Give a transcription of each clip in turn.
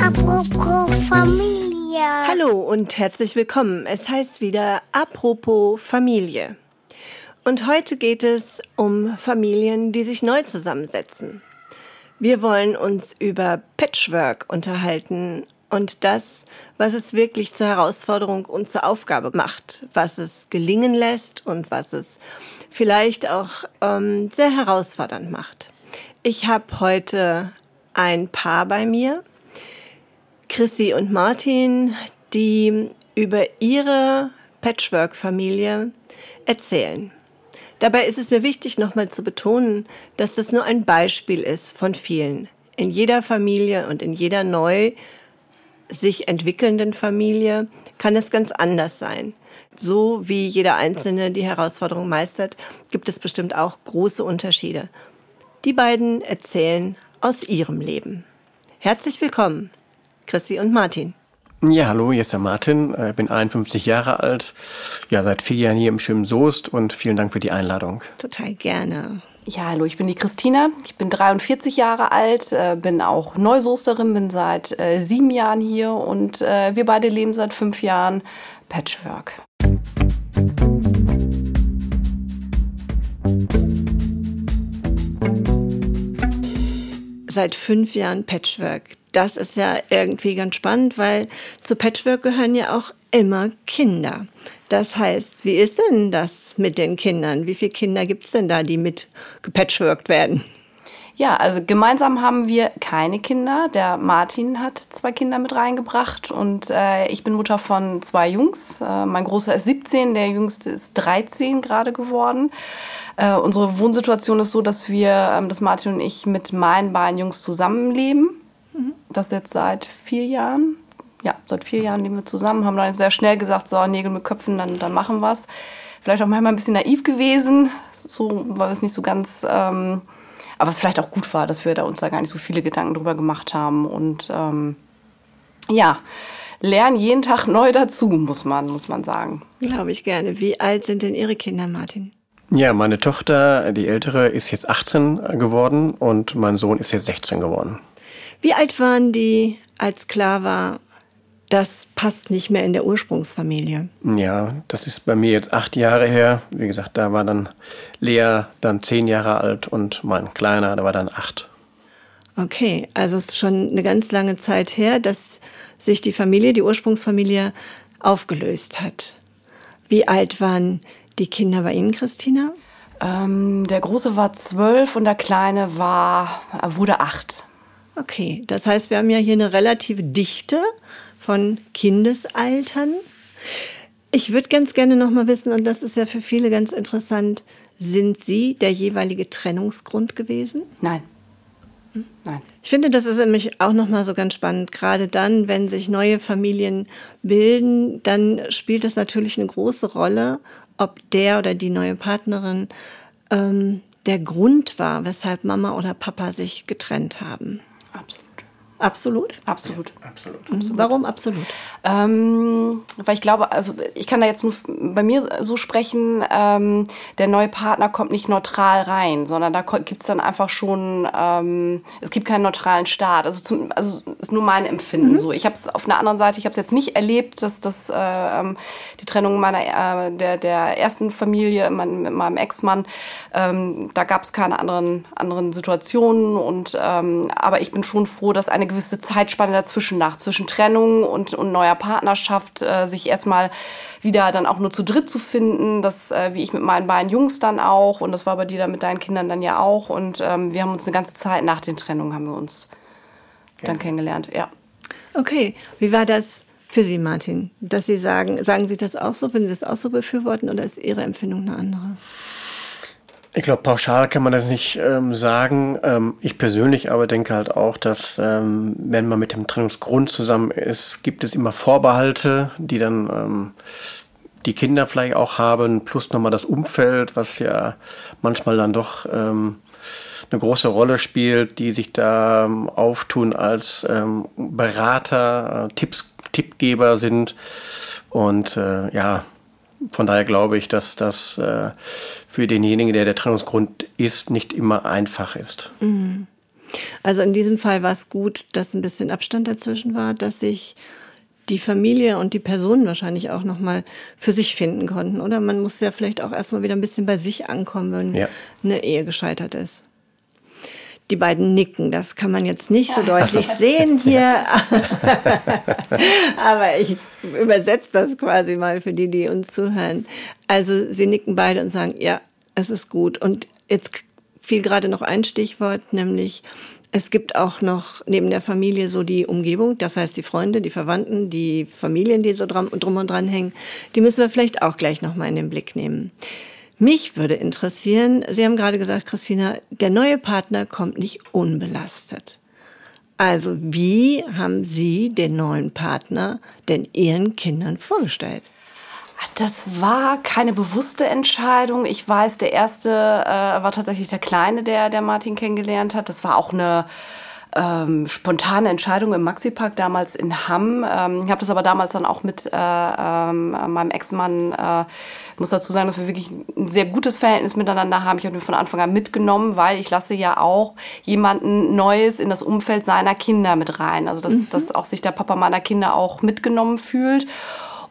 Apropos Familie. Hallo und herzlich willkommen. Es heißt wieder Apropos Familie. Und heute geht es um Familien, die sich neu zusammensetzen. Wir wollen uns über Patchwork unterhalten und das, was es wirklich zur Herausforderung und zur Aufgabe macht, was es gelingen lässt und was es vielleicht auch ähm, sehr herausfordernd macht. Ich habe heute ein Paar bei mir, Chrissy und Martin, die über ihre Patchwork-Familie erzählen. Dabei ist es mir wichtig, nochmal zu betonen, dass das nur ein Beispiel ist von vielen. In jeder Familie und in jeder neu sich entwickelnden Familie kann es ganz anders sein. So wie jeder Einzelne die Herausforderung meistert, gibt es bestimmt auch große Unterschiede. Die beiden erzählen aus ihrem Leben. Herzlich willkommen. Chrissy und Martin. Ja, hallo, hier ist der Martin, äh, bin 51 Jahre alt, ja, seit vier Jahren hier im schönen Soest und vielen Dank für die Einladung. Total gerne. Ja, hallo, ich bin die Christina. Ich bin 43 Jahre alt, äh, bin auch Neusoesterin, bin seit äh, sieben Jahren hier und äh, wir beide leben seit fünf Jahren Patchwork. Seit fünf Jahren Patchwork das ist ja irgendwie ganz spannend, weil zu Patchwork gehören ja auch immer Kinder. Das heißt, wie ist denn das mit den Kindern? Wie viele Kinder gibt es denn da, die mit gepatchworkt werden? Ja, also gemeinsam haben wir keine Kinder. Der Martin hat zwei Kinder mit reingebracht und äh, ich bin Mutter von zwei Jungs. Äh, mein Großer ist 17, der Jüngste ist 13 gerade geworden. Äh, unsere Wohnsituation ist so, dass wir, ähm, dass Martin und ich mit meinen beiden Jungs zusammenleben. Das jetzt seit vier Jahren. Ja, seit vier Jahren leben wir zusammen, haben dann sehr schnell gesagt, so Nägel mit Köpfen, dann, dann machen wir es. Vielleicht auch manchmal ein bisschen naiv gewesen, so, weil wir es nicht so ganz, ähm, aber es vielleicht auch gut war, dass wir da uns da gar nicht so viele Gedanken drüber gemacht haben und ähm, ja, lernen jeden Tag neu dazu, muss man, muss man sagen. Glaube ich gerne. Wie alt sind denn Ihre Kinder, Martin? Ja, meine Tochter, die ältere, ist jetzt 18 geworden und mein Sohn ist jetzt 16 geworden. Wie alt waren die, als klar war, das passt nicht mehr in der Ursprungsfamilie? Ja, das ist bei mir jetzt acht Jahre her. Wie gesagt, da war dann Lea dann zehn Jahre alt und mein Kleiner, der war dann acht. Okay, also es ist schon eine ganz lange Zeit her, dass sich die Familie, die Ursprungsfamilie, aufgelöst hat. Wie alt waren die Kinder bei Ihnen, Christina? Ähm, der Große war zwölf und der Kleine war, wurde acht. Okay, das heißt, wir haben ja hier eine relative Dichte von Kindesaltern. Ich würde ganz gerne noch mal wissen, und das ist ja für viele ganz interessant, sind Sie der jeweilige Trennungsgrund gewesen? Nein. Nein. Ich finde, das ist nämlich auch noch mal so ganz spannend. Gerade dann, wenn sich neue Familien bilden, dann spielt das natürlich eine große Rolle, ob der oder die neue Partnerin ähm, der Grund war, weshalb Mama oder Papa sich getrennt haben. Absolut. Absolut? Absolut. Absolut. absolut. Warum absolut? Ähm, weil ich glaube, also ich kann da jetzt nur bei mir so sprechen, ähm, der neue Partner kommt nicht neutral rein, sondern da gibt es dann einfach schon, ähm, es gibt keinen neutralen Start. Also, zum, also ist nur mein Empfinden mhm. so. Ich habe es auf einer anderen Seite, ich habe es jetzt nicht erlebt, dass das äh, ähm, die Trennung meiner äh, der, der ersten Familie mein, mit meinem Ex-Mann, ähm, da gab es keine anderen, anderen Situationen und ähm, aber ich bin schon froh, dass eine gewisse Zeitspanne dazwischen nach, zwischen Trennung und, und neuer Partnerschaft, äh, sich erstmal wieder dann auch nur zu dritt zu finden, das äh, wie ich mit meinen beiden Jungs dann auch und das war bei dir dann mit deinen Kindern dann ja auch und ähm, wir haben uns eine ganze Zeit nach den Trennungen haben wir uns okay. dann kennengelernt, ja. Okay, wie war das für Sie, Martin, dass Sie sagen, sagen Sie das auch so, finden Sie das auch so befürworten oder ist Ihre Empfindung eine andere? Ich glaube, pauschal kann man das nicht ähm, sagen. Ähm, ich persönlich aber denke halt auch, dass ähm, wenn man mit dem Trennungsgrund zusammen ist, gibt es immer Vorbehalte, die dann ähm, die Kinder vielleicht auch haben, plus nochmal das Umfeld, was ja manchmal dann doch ähm, eine große Rolle spielt, die sich da ähm, auftun als Berater, äh, Tipps, Tippgeber sind. Und äh, ja, von daher glaube ich, dass das äh, für denjenigen, der der Trennungsgrund ist, nicht immer einfach ist. Mhm. Also in diesem Fall war es gut, dass ein bisschen Abstand dazwischen war, dass sich die Familie und die Personen wahrscheinlich auch nochmal für sich finden konnten, oder? Man muss ja vielleicht auch erstmal wieder ein bisschen bei sich ankommen, wenn ja. eine Ehe gescheitert ist. Die beiden nicken, das kann man jetzt nicht so deutlich so. sehen hier. Aber ich übersetze das quasi mal für die, die uns zuhören. Also sie nicken beide und sagen, ja, es ist gut. Und jetzt fiel gerade noch ein Stichwort, nämlich es gibt auch noch neben der Familie so die Umgebung, das heißt die Freunde, die Verwandten, die Familien, die so drum, drum und dran hängen. Die müssen wir vielleicht auch gleich nochmal in den Blick nehmen. Mich würde interessieren, Sie haben gerade gesagt, Christina, der neue Partner kommt nicht unbelastet. Also wie haben Sie den neuen Partner denn Ihren Kindern vorgestellt? Das war keine bewusste Entscheidung. Ich weiß, der erste äh, war tatsächlich der Kleine, der, der Martin kennengelernt hat. Das war auch eine ähm, spontane Entscheidung im Maxi-Park damals in Hamm. Ähm, ich habe das aber damals dann auch mit äh, ähm, meinem Ex-Mann, äh, muss dazu sagen, dass wir wirklich ein sehr gutes Verhältnis miteinander haben. Ich habe ihn von Anfang an mitgenommen, weil ich lasse ja auch jemanden Neues in das Umfeld seiner Kinder mit rein. Also dass, mhm. dass auch sich der Papa meiner Kinder auch mitgenommen fühlt.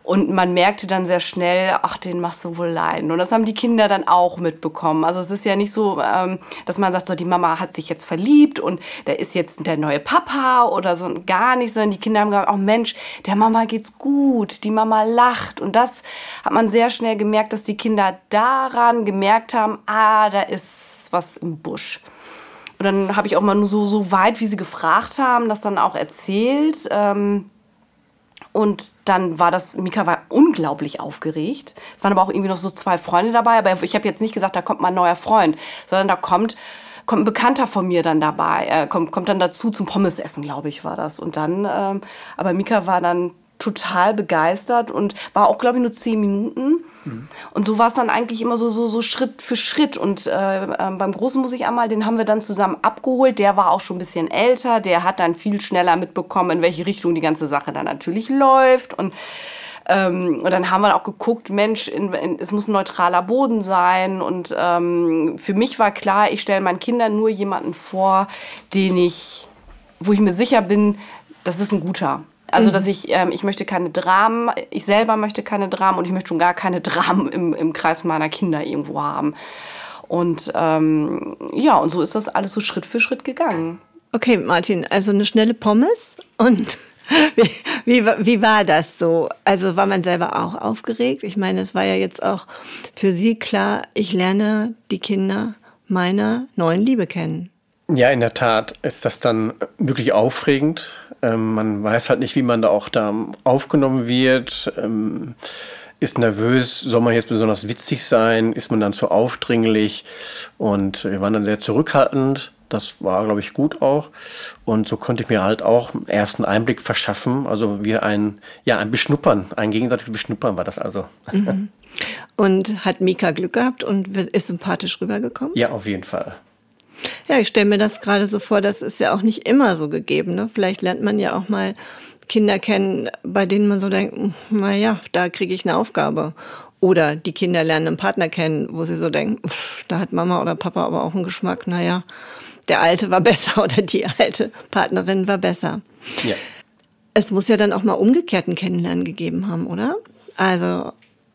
Und man merkte dann sehr schnell, ach, den machst du wohl leiden. Und das haben die Kinder dann auch mitbekommen. Also es ist ja nicht so, ähm, dass man sagt, so die Mama hat sich jetzt verliebt und der ist jetzt der neue Papa oder so gar nicht, sondern die Kinder haben gesagt, oh Mensch, der Mama geht's gut, die Mama lacht. Und das hat man sehr schnell gemerkt, dass die Kinder daran gemerkt haben, ah, da ist was im Busch. Und dann habe ich auch mal nur so, so weit, wie sie gefragt haben, das dann auch erzählt. Ähm, und dann war das, Mika war unglaublich aufgeregt. Es waren aber auch irgendwie noch so zwei Freunde dabei. Aber ich habe jetzt nicht gesagt, da kommt mein neuer Freund, sondern da kommt, kommt ein Bekannter von mir dann dabei. Er kommt, kommt dann dazu zum Pommesessen, glaube ich, war das. Und dann, ähm, aber Mika war dann total begeistert und war auch, glaube ich, nur zehn Minuten. Mhm. Und so war es dann eigentlich immer so, so, so Schritt für Schritt. Und äh, äh, beim Großen muss ich einmal, den haben wir dann zusammen abgeholt. Der war auch schon ein bisschen älter. Der hat dann viel schneller mitbekommen, in welche Richtung die ganze Sache dann natürlich läuft. Und ähm, und dann haben wir auch geguckt, Mensch, in, in, es muss ein neutraler Boden sein. Und ähm, für mich war klar, ich stelle meinen Kindern nur jemanden vor, den ich, wo ich mir sicher bin, das ist ein guter. Also, mhm. dass ich, ähm, ich möchte keine Dramen, ich selber möchte keine Dramen und ich möchte schon gar keine Dramen im, im Kreis meiner Kinder irgendwo haben. Und ähm, ja, und so ist das alles so Schritt für Schritt gegangen. Okay, Martin, also eine schnelle Pommes und wie, wie, wie war das so? Also war man selber auch aufgeregt? Ich meine, es war ja jetzt auch für Sie klar, ich lerne die Kinder meiner neuen Liebe kennen. Ja, in der Tat ist das dann wirklich aufregend. Ähm, man weiß halt nicht, wie man da auch da aufgenommen wird. Ähm, ist nervös, soll man jetzt besonders witzig sein? Ist man dann zu aufdringlich? Und wir waren dann sehr zurückhaltend. Das war, glaube ich, gut auch. Und so konnte ich mir halt auch einen ersten Einblick verschaffen. Also wie ein, ja, ein Beschnuppern, ein gegenseitiges Beschnuppern war das also. Mhm. Und hat Mika Glück gehabt und ist sympathisch rübergekommen? Ja, auf jeden Fall. Ja, ich stelle mir das gerade so vor, das ist ja auch nicht immer so gegeben. Ne? Vielleicht lernt man ja auch mal Kinder kennen, bei denen man so denkt, hm, naja, da kriege ich eine Aufgabe. Oder die Kinder lernen einen Partner kennen, wo sie so denken, da hat Mama oder Papa aber auch einen Geschmack, naja, der Alte war besser oder die alte Partnerin war besser. Ja. Es muss ja dann auch mal umgekehrten Kennenlernen gegeben haben, oder? Also,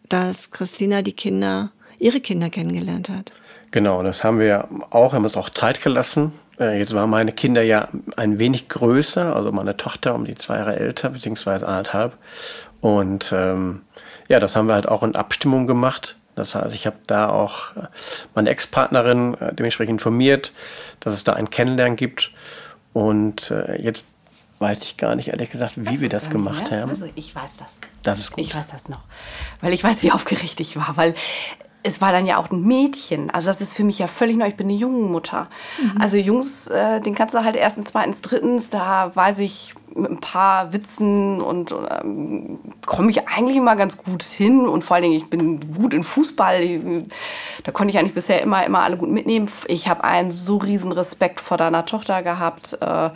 dass Christina die Kinder, ihre Kinder kennengelernt hat. Genau, das haben wir auch, haben uns auch Zeit gelassen. Äh, jetzt waren meine Kinder ja ein wenig größer, also meine Tochter um die zwei Jahre älter, beziehungsweise anderthalb. Und ähm, ja, das haben wir halt auch in Abstimmung gemacht. Das heißt, ich habe da auch äh, meine Ex-Partnerin äh, dementsprechend informiert, dass es da ein Kennenlernen gibt. Und äh, jetzt weiß ich gar nicht, ehrlich gesagt, wie das wir das gemacht haben. Also ich weiß das. Das ist gut. Ich weiß das noch. Weil ich weiß, wie aufgeregt ich war. Weil es war dann ja auch ein Mädchen. Also das ist für mich ja völlig neu. Ich bin eine Jungenmutter. Mhm. Also Jungs, äh, den kannst du halt erstens, zweitens, drittens, da weiß ich mit ein paar Witzen und ähm, komme ich eigentlich immer ganz gut hin. Und vor allen Dingen, ich bin gut in Fußball. Da konnte ich eigentlich bisher immer, immer alle gut mitnehmen. Ich habe einen so riesen Respekt vor deiner Tochter gehabt. Äh,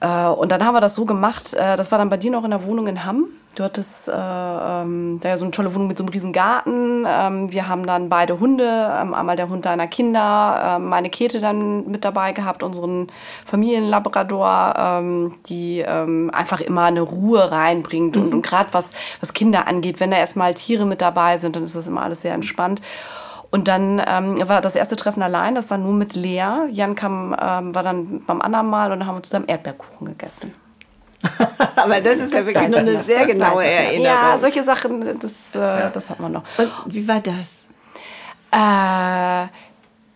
äh, und dann haben wir das so gemacht, äh, das war dann bei dir noch in der Wohnung in Hamm Du hattest äh, ähm, da ja so eine tolle Wohnung mit so einem riesen Garten. Ähm, wir haben dann beide Hunde, ähm, einmal der Hund deiner Kinder, ähm, meine Kete dann mit dabei gehabt, unseren Familienlabrador, ähm, die ähm, einfach immer eine Ruhe reinbringt. Und, und gerade was, was Kinder angeht, wenn da erstmal Tiere mit dabei sind, dann ist das immer alles sehr entspannt. Und dann ähm, war das erste Treffen allein, das war nur mit Lea. Jan kam, ähm, war dann beim anderen Mal und dann haben wir zusammen Erdbeerkuchen gegessen. Aber das ist ja wirklich nur eine sehr Das genaue. Erinnerung. Ja, solche Sachen, das, äh, das hat man noch. Und wie war das? Äh,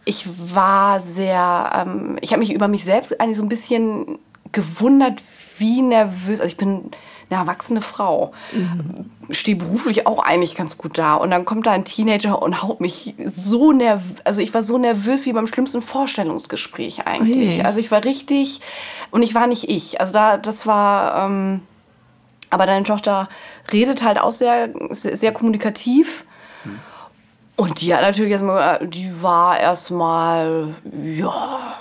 ich war sehr, ähm, ich habe mich über mich selbst eigentlich so ein bisschen gewundert, wie nervös, also ich bin eine erwachsene Frau, stehe beruflich auch eigentlich ganz gut da und dann kommt da ein Teenager und haut mich so nervös, also ich war so nervös wie beim schlimmsten Vorstellungsgespräch eigentlich. Oje. Also ich war richtig, und ich war nicht ich, also da, das war, ähm, aber deine Tochter redet halt auch sehr, sehr, sehr kommunikativ. Und die hat natürlich erstmal, die war erstmal, ja,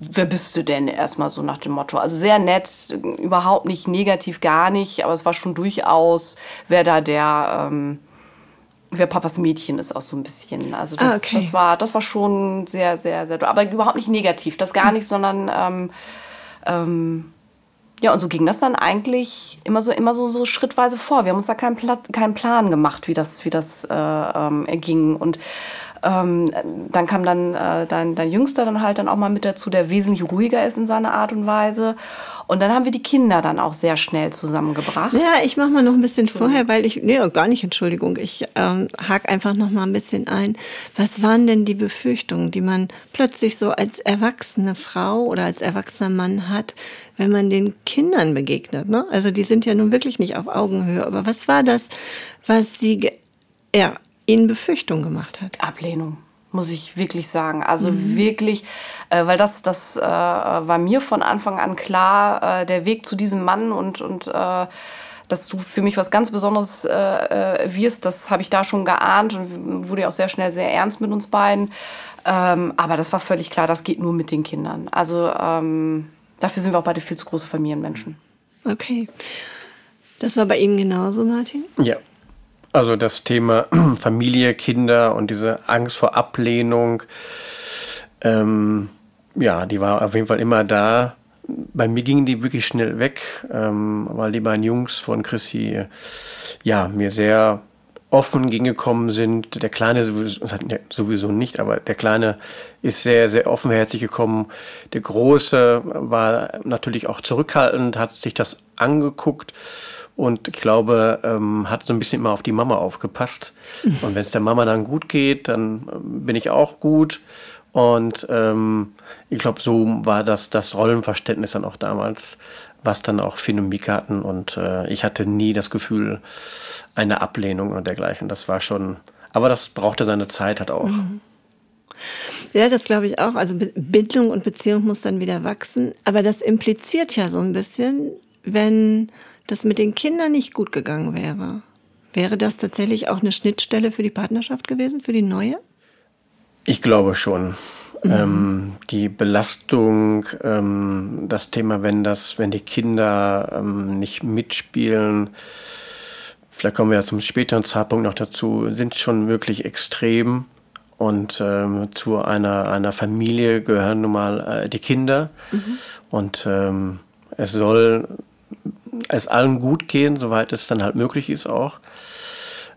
wer bist du denn erstmal so nach dem Motto? Also sehr nett, überhaupt nicht negativ, gar nicht, aber es war schon durchaus, wer da der, ähm, wer Papas Mädchen ist auch so ein bisschen. Also das, Ah, okay. das war, das war schon sehr, sehr, sehr, aber überhaupt nicht negativ, das gar nicht, sondern ähm, ähm, ja, und so ging das dann eigentlich immer so, immer so, so schrittweise vor. Wir haben uns da keinen, Pla keinen Plan gemacht, wie das, wie das äh, ähm, ging. Und ähm, dann kam dann äh, dein, dein Jüngster dann halt dann auch mal mit dazu, der wesentlich ruhiger ist in seiner Art und Weise. Und dann haben wir die Kinder dann auch sehr schnell zusammengebracht. Ja, ich mache mal noch ein bisschen vorher, weil ich, nee, gar nicht, Entschuldigung, ich ähm, hake einfach noch mal ein bisschen ein. Was waren denn die Befürchtungen, die man plötzlich so als erwachsene Frau oder als erwachsener Mann hat, wenn man den Kindern begegnet? Ne? Also die sind ja nun wirklich nicht auf Augenhöhe. Aber was war das, was sie, ja, ihnen Befürchtungen gemacht hat? Ablehnung, muss ich wirklich sagen. Also wirklich, äh, weil das, das äh, war mir von Anfang an klar, äh, der Weg zu diesem Mann und, und äh, dass du für mich was ganz Besonderes äh, äh, wirst, das habe ich da schon geahnt und wurde ja auch sehr schnell sehr ernst mit uns beiden. Ähm, aber das war völlig klar, das geht nur mit den Kindern. Also ähm, dafür sind wir auch beide viel zu große Familienmenschen. Okay. Das war bei Ihnen genauso, Martin? Ja. Also das Thema Familie, Kinder und diese Angst vor Ablehnung, ähm, ja, die war auf jeden Fall immer da. Bei mir gingen die wirklich schnell weg, ähm, weil die beiden Jungs von Chrissy ja, mir sehr offen gegengekommen sind. Der Kleine sowieso, sowieso nicht, aber der Kleine ist sehr, sehr offenherzig gekommen. Der Große war natürlich auch zurückhaltend, hat sich das angeguckt und ich glaube, ähm, hat so ein bisschen immer auf die Mama aufgepasst. Und wenn es der Mama dann gut geht, dann ähm, bin ich auch gut. Und ähm, ich glaube, so war das, das Rollenverständnis dann auch damals, was dann auch Finn und Mika hatten. Und äh, ich hatte nie das Gefühl, eine Ablehnung oder dergleichen. Das war schon, aber das brauchte seine Zeit halt auch. Ja, das glaube ich auch. Also Bindung und Beziehung muss dann wieder wachsen. Aber das impliziert ja so ein bisschen, wenn das mit den Kindern nicht gut gegangen wäre. Wäre das tatsächlich auch eine Schnittstelle für die Partnerschaft gewesen, für die neue? Ich glaube schon. Ähm, die Belastung, ähm, das Thema, wenn das, wenn die Kinder ähm, nicht mitspielen, vielleicht kommen wir ja zum späteren Zeitpunkt noch dazu, sind schon wirklich extrem. Und ähm, zu einer, einer Familie gehören nun mal äh, die Kinder. Und ähm, es soll es allen gut gehen, soweit es dann halt möglich ist auch.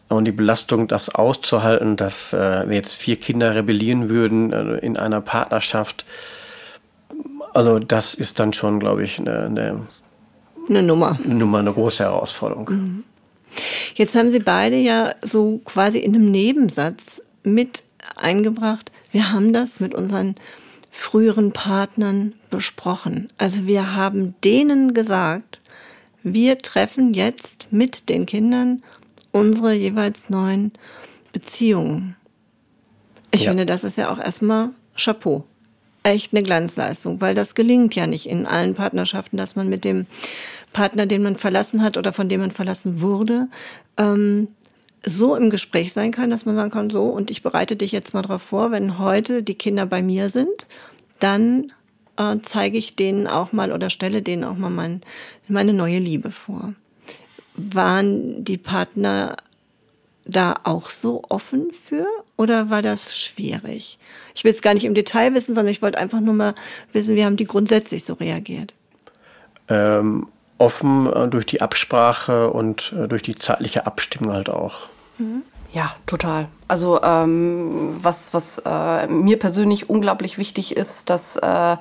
Und die Belastung, das auszuhalten, dass äh, wir jetzt vier Kinder rebellieren würden äh, in einer Partnerschaft, also das ist dann schon, glaube ich, eine, eine, Eine Nummer. Nummer, eine große Herausforderung. Jetzt haben Sie beide ja so quasi in einem Nebensatz mit eingebracht. Wir haben das mit unseren früheren Partnern besprochen. Also wir haben denen gesagt, wir treffen jetzt mit den Kindern unsere jeweils neuen Beziehungen. Ich Ja. finde, das ist ja auch erstmal Chapeau. Echt eine Glanzleistung, weil das gelingt ja nicht in allen Partnerschaften, dass man mit dem Partner, den man verlassen hat oder von dem man verlassen wurde, ähm, so im Gespräch sein kann, dass man sagen kann, so, und ich bereite dich jetzt mal darauf vor, wenn heute die Kinder bei mir sind, dann äh, zeige ich denen auch mal oder stelle denen auch mal mein, meine neue Liebe vor. waren die Partner da auch so offen für oder war das schwierig? Ich will es gar nicht im Detail wissen, sondern ich wollte einfach nur mal wissen, wie haben die grundsätzlich so reagiert? Ähm, offen äh, durch die Absprache und äh, durch die zeitliche Abstimmung halt auch. Ja, total. Also ähm, was, was äh, mir persönlich unglaublich wichtig ist, dass äh,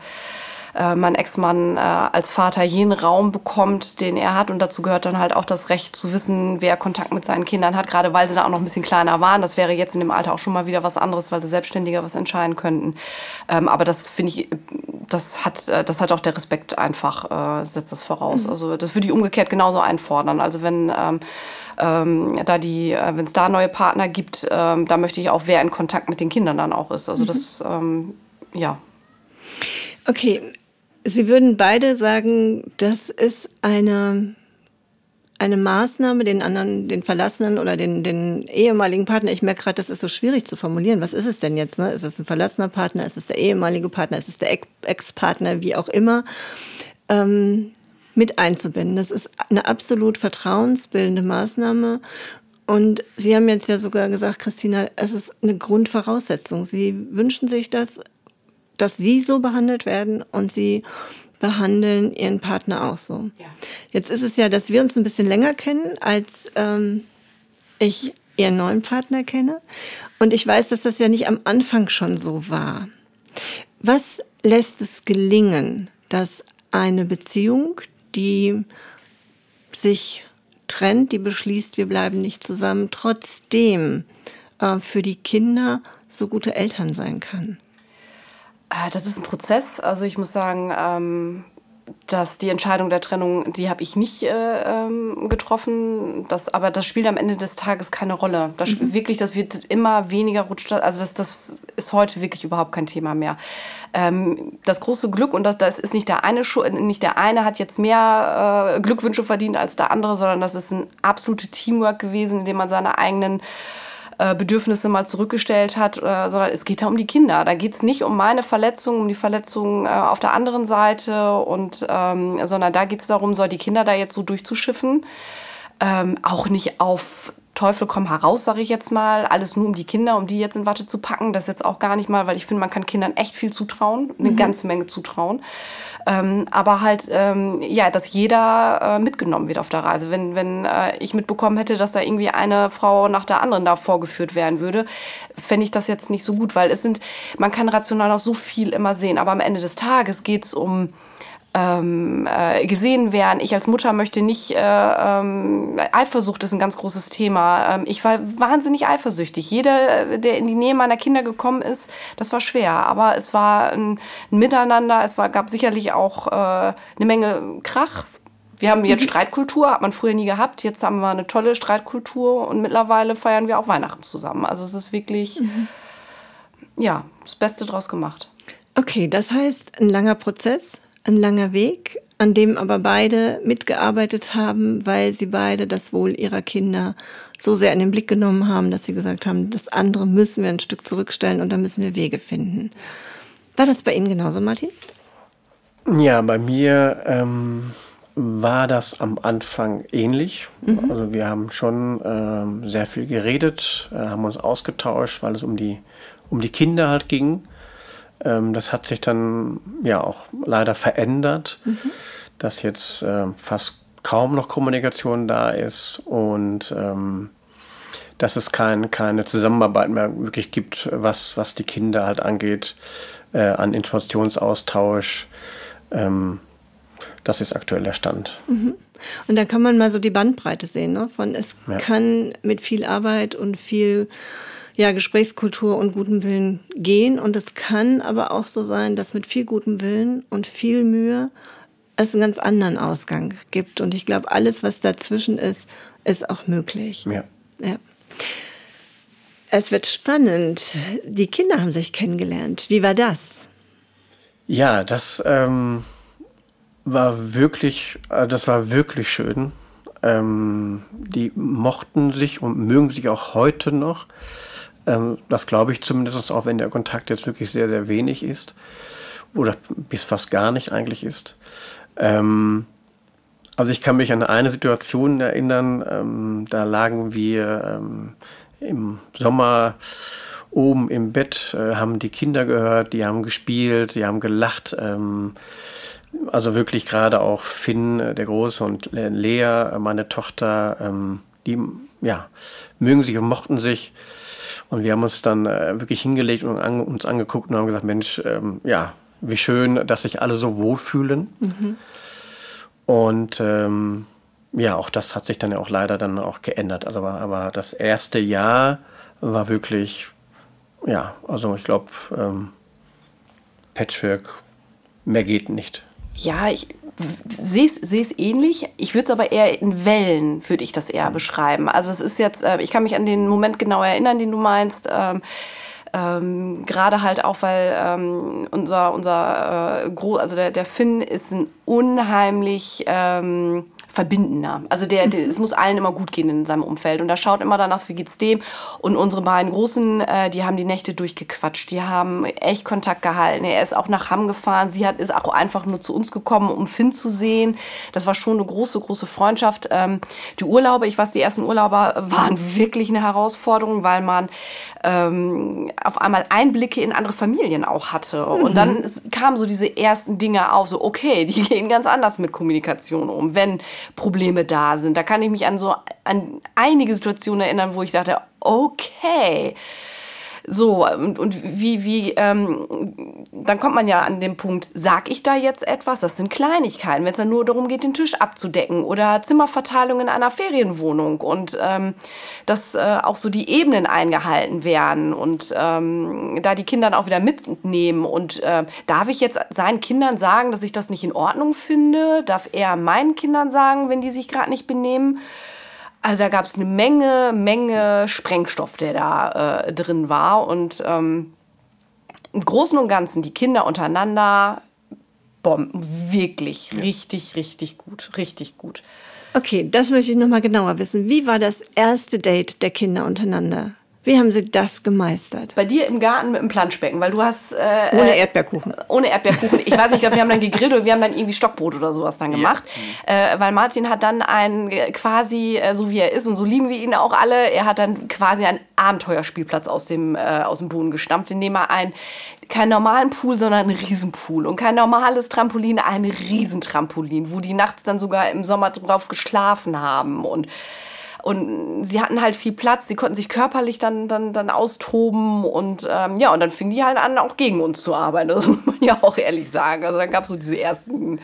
äh, mein Ex-Mann äh, als Vater jenen Raum bekommt, den er hat. Und dazu gehört dann halt auch das Recht zu wissen, wer Kontakt mit seinen Kindern hat, gerade weil sie da auch noch ein bisschen kleiner waren. Das wäre jetzt in dem Alter auch schon mal wieder was anderes, weil sie selbstständiger was entscheiden könnten. Ähm, aber das finde ich, das hat, äh, das hat auch der Respekt einfach, äh, setzt das voraus. Also das würde ich umgekehrt genauso einfordern. Also wenn ähm, ähm, da die, äh, wenn es da neue Partner gibt, ähm, da möchte ich auch, wer in Kontakt mit den Kindern dann auch ist. Also das, ähm, ja. Okay, Sie würden beide sagen, das ist eine, eine Maßnahme, den anderen, den Verlassenen oder den, den ehemaligen Partner. Ich merke gerade, das ist so schwierig zu formulieren. Was ist es denn jetzt? Ne? Ist es ein verlassener Partner? Ist es der ehemalige Partner? Ist es der Ex-Partner? Wie auch immer. Ähm, mit einzubinden. Das ist eine absolut vertrauensbildende Maßnahme. Und Sie haben jetzt ja sogar gesagt, Christina, es ist eine Grundvoraussetzung. Sie wünschen sich das dass sie so behandelt werden und sie behandeln ihren Partner auch so. Ja. Jetzt ist es ja, dass wir uns ein bisschen länger kennen, als ähm, ich ihren neuen Partner kenne. Und ich weiß, dass das ja nicht am Anfang schon so war. Was lässt es gelingen, dass eine Beziehung, die sich trennt, die beschließt, wir bleiben nicht zusammen, trotzdem äh, für die Kinder so gute Eltern sein kann? Äh, das ist ein Prozess. Also ich muss sagen, ähm, dass die Entscheidung der Trennung, die habe ich nicht äh, ähm, getroffen. Das, aber das spielt am Ende des Tages keine Rolle. Das mhm. wirklich, das wird immer weniger rutscht. Also das, das ist heute wirklich überhaupt kein Thema mehr. Ähm, das große Glück und das, das ist nicht der eine, nicht der eine hat jetzt mehr äh, Glückwünsche verdient als der andere, sondern das ist ein absolutes Teamwork gewesen, in dem man seine eigenen äh, Bedürfnisse mal zurückgestellt hat, äh, sondern es geht da um die Kinder. Da geht es nicht um meine Verletzung, um die Verletzung äh, auf der anderen Seite, und, ähm, sondern da geht es darum, soll die Kinder da jetzt so durchzuschiffen. Ähm, auch nicht auf Teufel komm heraus, sage ich jetzt mal. Alles nur um die Kinder, um die jetzt in Watte zu packen. Das jetzt auch gar nicht mal, weil ich finde, man kann Kindern echt viel zutrauen, eine mhm. ganze Menge zutrauen. Ähm, aber halt, ähm, ja, dass jeder äh, mitgenommen wird auf der Reise. Wenn, wenn äh, ich mitbekommen hätte, dass da irgendwie eine Frau nach der anderen da vorgeführt werden würde, fände ich das jetzt nicht so gut, weil es sind, man kann rational noch so viel immer sehen, aber am Ende des Tages geht es um ähm, äh, gesehen werden. Ich als Mutter möchte nicht, äh, ähm, Eifersucht ist ein ganz großes Thema. Ähm, ich war wahnsinnig eifersüchtig. Jeder, der in die Nähe meiner Kinder gekommen ist, das war schwer. Aber es war ein, ein Miteinander. Es war, gab sicherlich auch äh, eine Menge Krach. Wir haben jetzt mhm. Streitkultur, hat man früher nie gehabt. Jetzt haben wir eine tolle Streitkultur und mittlerweile feiern wir auch Weihnachten zusammen. Also es ist wirklich, mhm. ja, das Beste draus gemacht. Okay, das heißt, ein langer Prozess, ein langer Weg, an dem aber beide mitgearbeitet haben, weil sie beide das Wohl ihrer Kinder so sehr in den Blick genommen haben, dass sie gesagt haben, das andere müssen wir ein Stück zurückstellen und da müssen wir Wege finden. War das bei Ihnen genauso, Martin? Ja, bei mir ähm, war das am Anfang ähnlich. Mhm. Also wir haben schon ähm, sehr viel geredet, äh, haben uns ausgetauscht, weil es um die, um die Kinder halt ging. Ähm, das hat sich dann ja auch leider verändert, mhm. dass jetzt äh, fast kaum noch Kommunikation da ist und ähm, dass es kein, keine Zusammenarbeit mehr wirklich gibt, was, was die Kinder halt angeht, äh, an Informationsaustausch. Ähm, das ist aktuell der Stand. Mhm. Und da kann man mal so die Bandbreite sehen, ne? von es ja. kann mit viel Arbeit und viel ja, Gesprächskultur und gutem Willen gehen. Und es kann aber auch so sein, dass mit viel gutem Willen und viel Mühe es einen ganz anderen Ausgang gibt. Und ich glaube, alles, was dazwischen ist, ist auch möglich. Ja. ja. Es wird spannend. Die Kinder haben sich kennengelernt. Wie war das? Ja, das ähm, war wirklich, äh, das war wirklich schön. Ähm, die mochten sich und mögen sich auch heute noch. Ähm, das glaube ich zumindest, auch wenn der Kontakt jetzt wirklich sehr, sehr wenig ist oder bis fast gar nicht eigentlich ist. Ähm, Also ich kann mich an eine Situation erinnern, ähm, da lagen wir ähm, im Sommer oben im Bett, äh, haben die Kinder gehört, die haben gespielt, die haben gelacht. Ähm, also wirklich gerade auch Finn, äh, der Große, und Lea, meine Tochter, ähm, die ja, mögen sich und mochten sich. Und wir haben uns dann äh, wirklich hingelegt und an, uns angeguckt und haben gesagt, Mensch, ähm, ja, wie schön, dass sich alle so wohlfühlen. Mhm. Und ähm, ja, auch das hat sich dann ja auch leider dann auch geändert. Also, aber, aber das erste Jahr war wirklich, ja, also ich glaube, ähm, Patchwork, mehr geht nicht. Ja, ich sehe es ähnlich. Ich würde es aber eher in Wellen, würde ich das eher beschreiben. Also es ist jetzt, äh, ich kann mich an den Moment genau erinnern, den du meinst. Ähm, ähm, Gerade halt auch, weil ähm, unser, unser äh, Gro also der, der Finn ist ein unheimlich ähm, verbindender. Also der, der, es muss allen immer gut gehen in seinem Umfeld. Und da schaut immer danach, wie geht's dem. Und unsere beiden Großen, äh, die haben die Nächte durchgequatscht. Die haben echt Kontakt gehalten. Er ist auch nach Hamm gefahren. Sie hat, ist auch einfach nur zu uns gekommen, um Finn zu sehen. Das war schon eine große, große Freundschaft. Ähm, die Urlaube, ich weiß, die ersten Urlauber waren wirklich eine Herausforderung, weil man ähm, auf einmal Einblicke in andere Familien auch hatte. Mhm. Und dann kamen so diese ersten Dinge auf, so okay, die gehen ganz anders mit Kommunikation um, wenn Probleme da sind. Da kann ich mich an so an einige Situationen erinnern, wo ich dachte, okay, so, und, und wie, wie, ähm, dann kommt man ja an den Punkt, sag ich da jetzt etwas? Das sind Kleinigkeiten, wenn es dann nur darum geht, den Tisch abzudecken oder Zimmerverteilung in einer Ferienwohnung und ähm, dass äh, auch so die Ebenen eingehalten werden und ähm, da die Kinder dann auch wieder mitnehmen. Und äh, darf ich jetzt seinen Kindern sagen, dass ich das nicht in Ordnung finde? Darf er meinen Kindern sagen, wenn die sich gerade nicht benehmen? Also da gab es eine Menge, Menge Sprengstoff, der da äh, drin war. Und ähm, im Großen und Ganzen, die Kinder untereinander, bomben. Wirklich, richtig, richtig gut. Richtig gut. Okay, das möchte ich nochmal genauer wissen. Wie war das erste Date der Kinder untereinander? Wie haben Sie das gemeistert? Bei dir im Garten mit dem Planschbecken, weil du hast... Äh, ohne Erdbeerkuchen. Ohne Erdbeerkuchen. Ich weiß nicht, ich glaube, wir haben dann gegrillt oder wir haben dann irgendwie Stockbrot oder sowas dann gemacht. Ja. Äh, weil Martin hat dann ein quasi, äh, so wie er ist und so lieben wir ihn auch alle, er hat dann quasi einen Abenteuerspielplatz aus dem, äh, aus dem Boden gestampft, indem er ein keinen normalen Pool, sondern einen Riesenpool. Und kein normales Trampolin, ein Riesentrampolin, wo die nachts dann sogar im Sommer drauf geschlafen haben. Und und sie hatten halt viel Platz, sie konnten sich körperlich dann, dann, dann austoben und ähm, ja, und dann fingen die halt an, auch gegen uns zu arbeiten. Das muss man ja auch ehrlich sagen. Also dann gab es so diese ersten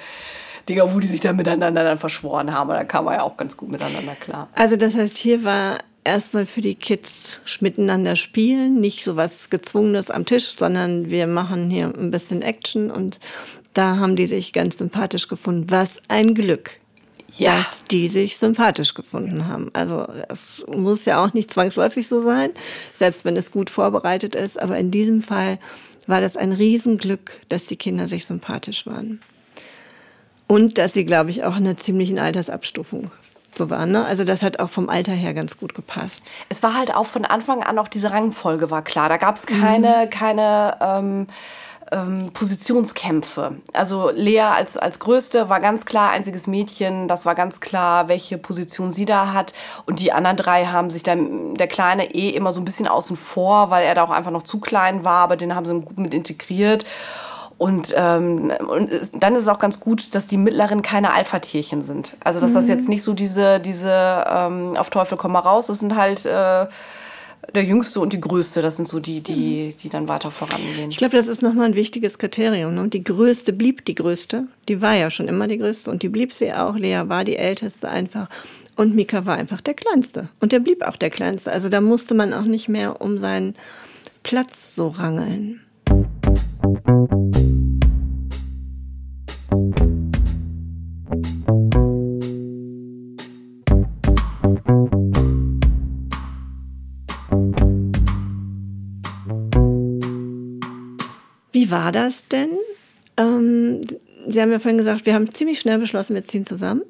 Dinger, wo die sich dann miteinander dann verschworen haben. Und da kam man ja auch ganz gut miteinander klar. Also das heißt, hier war erstmal für die Kids miteinander spielen, nicht so was Gezwungenes am Tisch, sondern wir machen hier ein bisschen Action und da haben die sich ganz sympathisch gefunden. Was ein Glück ja. dass die sich sympathisch gefunden haben. Also es muss ja auch nicht zwangsläufig so sein, selbst wenn es gut vorbereitet ist. Aber in diesem Fall war das ein Riesenglück, dass die Kinder sich sympathisch waren. Und dass sie, glaube ich, auch in einer ziemlichen Altersabstufung so waren. Ne? Also das hat auch vom Alter her ganz gut gepasst. Es war halt auch von Anfang an auch diese Rangfolge war klar. Da gab es keine, mhm. keine ähm, ähm, Positionskämpfe. Also Lea als, als Größte war ganz klar einziges Mädchen, das war ganz klar, welche Position sie da hat. Und die anderen drei haben sich dann, der Kleine eh immer so ein bisschen außen vor, weil er da auch einfach noch zu klein war, aber den haben sie gut mit integriert. Und, ähm, und dann ist es auch ganz gut, dass die Mittleren keine Alpha-Tierchen sind. Also dass mhm. das jetzt nicht so diese, diese ähm, auf Teufel komm mal raus, das sind halt äh, der Jüngste und die Größte, das sind so die, die, die dann weiter vorangehen. Ich glaube, das ist nochmal ein wichtiges Kriterium. Ne? Die Größte blieb die Größte. Die war ja schon immer die Größte und die blieb sie auch. Lea war die Älteste einfach. Und Mika war einfach der Kleinste. Und der blieb auch der Kleinste. Also da musste man auch nicht mehr um seinen Platz so rangeln. Wie war das denn? Ähm, Sie haben ja vorhin gesagt, wir haben ziemlich schnell beschlossen, wir ziehen zusammen.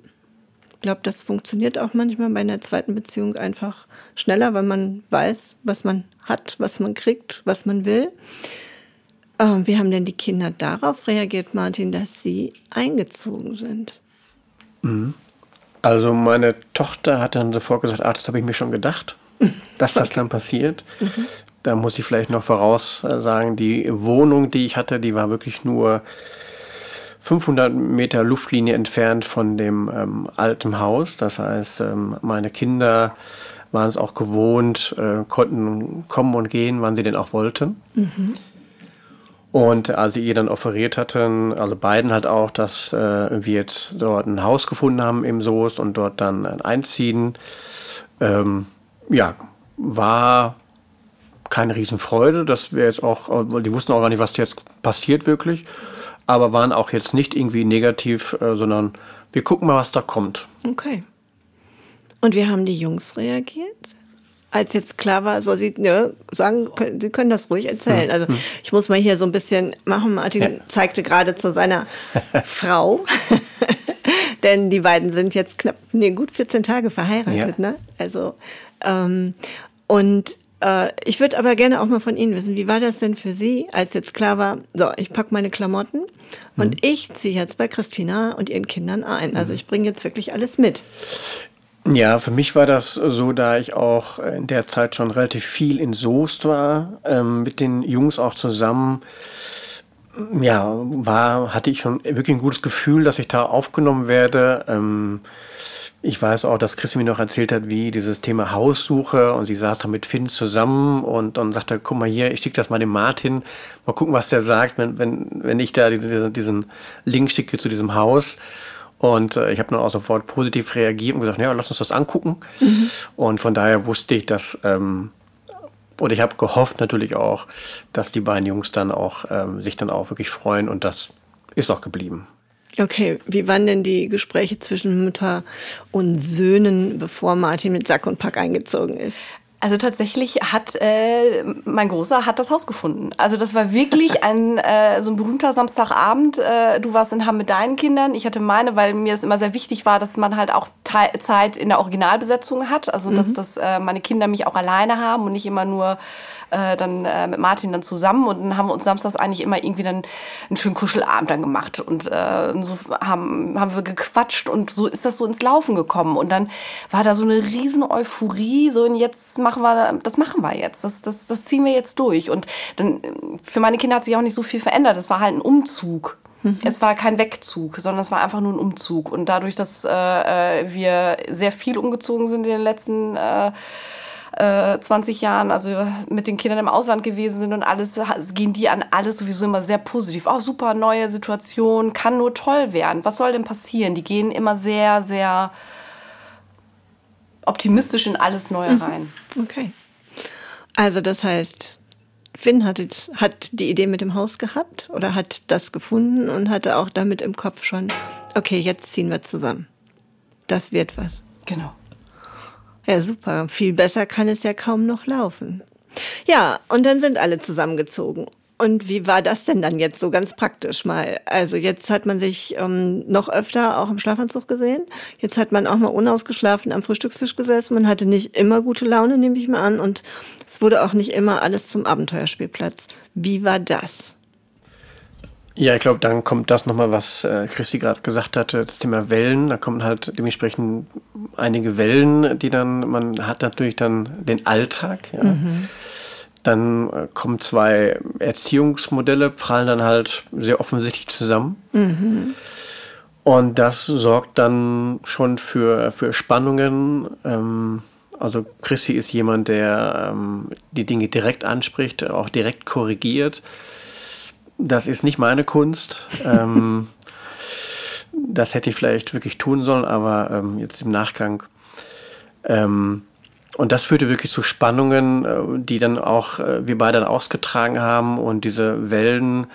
Ich glaube, das funktioniert auch manchmal bei einer zweiten Beziehung einfach schneller, weil man weiß, was man hat, was man kriegt, was man will. Ähm, wie haben denn die Kinder darauf reagiert, Martin, dass sie eingezogen sind? Mhm. Also meine Tochter hat dann sofort gesagt, ah, das habe ich mir schon gedacht, dass das dann passiert. Da muss ich vielleicht noch voraus äh, die Wohnung, die ich hatte, die war wirklich nur 500 Meter Luftlinie entfernt von dem ähm, alten Haus. Das heißt, ähm, meine Kinder waren es auch gewohnt, äh, konnten kommen und gehen, wann sie denn auch wollten. Und als sie ihr dann offeriert hatten, also beiden halt auch, dass äh, wir jetzt dort ein Haus gefunden haben im Soest und dort dann äh, einziehen, ähm, ja, war keine Riesenfreude. Das wäre jetzt auch, weil die wussten auch gar nicht, was jetzt passiert wirklich, aber waren auch jetzt nicht irgendwie negativ, äh, sondern wir gucken mal, was da kommt. Okay. Und wie haben die Jungs reagiert? Als jetzt klar war, so sie ne, sagen, können, sie können das ruhig erzählen. Also ich muss mal hier so ein bisschen machen. Martin Ja. zeigte gerade zu seiner Frau, denn die beiden sind jetzt knapp, nee, gut 14 Tage verheiratet, Ja. ne? Also ähm, und äh, ich würde aber gerne auch mal von Ihnen wissen, wie war das denn für Sie, als jetzt klar war, so, ich pack meine Klamotten und ich ziehe jetzt bei Christina und ihren Kindern ein. Also ich bringe jetzt wirklich alles mit. Ja, für mich war das so, da ich auch in der Zeit schon relativ viel in Soest war, ähm, mit den Jungs auch zusammen. Ja, war, hatte ich schon wirklich ein gutes Gefühl, dass ich da aufgenommen werde. Ähm, ich weiß auch, dass Chris mir noch erzählt hat, wie dieses Thema Haussuche und sie saß da mit Finn zusammen und, und sagte, guck mal hier, ich schicke das mal dem Martin, mal gucken, was der sagt, wenn, wenn, wenn ich da diese- diesen Link schicke zu diesem Haus. Und äh, ich habe dann auch sofort positiv reagiert und gesagt, ja, lass uns das angucken. Und von daher wusste ich, dass, ähm, und ich habe gehofft natürlich auch, dass die beiden Jungs dann auch ähm, sich dann auch wirklich freuen und das ist auch geblieben. Okay, wie waren denn die Gespräche zwischen Mutter und Söhnen, bevor Martin mit Sack und Pack eingezogen ist? Also tatsächlich hat äh, mein Großer hat das Haus gefunden. Also das war wirklich ein äh, so ein berühmter Samstagabend. Äh, du warst in Hamm mit deinen Kindern, ich hatte meine, weil mir es immer sehr wichtig war, dass man halt auch Zeit in der Originalbesetzung hat. Also dass, dass äh, meine Kinder mich auch alleine haben und nicht immer nur äh, dann äh, mit Martin dann zusammen. Und dann haben wir uns samstags eigentlich immer irgendwie dann einen schönen Kuschelabend dann gemacht und äh, so haben haben wir gequatscht und so ist das so ins Laufen gekommen. Und dann war da so eine riesen Euphorie, so und jetzt machen wir, das machen wir jetzt, das, das, das ziehen wir jetzt durch. Und dann für meine Kinder hat sich auch nicht so viel verändert. Es war halt ein Umzug. Es war kein Wegzug, sondern es war einfach nur ein Umzug. Und dadurch, dass äh, äh, wir sehr viel umgezogen sind in den letzten äh, äh, 20 Jahren, also mit den Kindern im Ausland gewesen sind und alles, gehen die an alles sowieso immer sehr positiv. Oh, super, neue Situation, kann nur toll werden. Was soll denn passieren? Die gehen immer sehr, sehr optimistisch in alles Neue rein. Okay. Also das heißt, Finn hat, jetzt, hat die Idee mit dem Haus gehabt oder hat das gefunden und hatte auch damit im Kopf schon, okay, jetzt ziehen wir zusammen. Das wird was. Genau. Ja, super. Viel besser kann es ja kaum noch laufen. Ja, und dann sind alle zusammengezogen. Und wie war das denn dann jetzt so ganz praktisch mal? Also jetzt hat man sich ähm, noch öfter auch im Schlafanzug gesehen. Jetzt hat man auch mal unausgeschlafen am Frühstückstisch gesessen. Man hatte nicht immer gute Laune, nehme ich mal an. Und es wurde auch nicht immer alles zum Abenteuerspielplatz. Wie war das? Ja, ich glaube, dann kommt das nochmal, was äh, Christi gerade gesagt hatte, das Thema Wellen. Da kommen halt dementsprechend einige Wellen, die dann, man hat natürlich dann den Alltag. Ja. Dann äh, kommen zwei Erziehungsmodelle, prallen dann halt sehr offensichtlich zusammen. Und das sorgt dann schon für, für Spannungen. Ähm, also Christi ist jemand, der ähm, die Dinge direkt anspricht, auch direkt korrigiert. Das ist nicht meine Kunst. ähm, das hätte ich vielleicht wirklich tun sollen, aber ähm, jetzt im Nachgang. Ähm, und das führte wirklich zu Spannungen, äh, die dann auch äh, wir beide dann ausgetragen haben. Und diese Wellen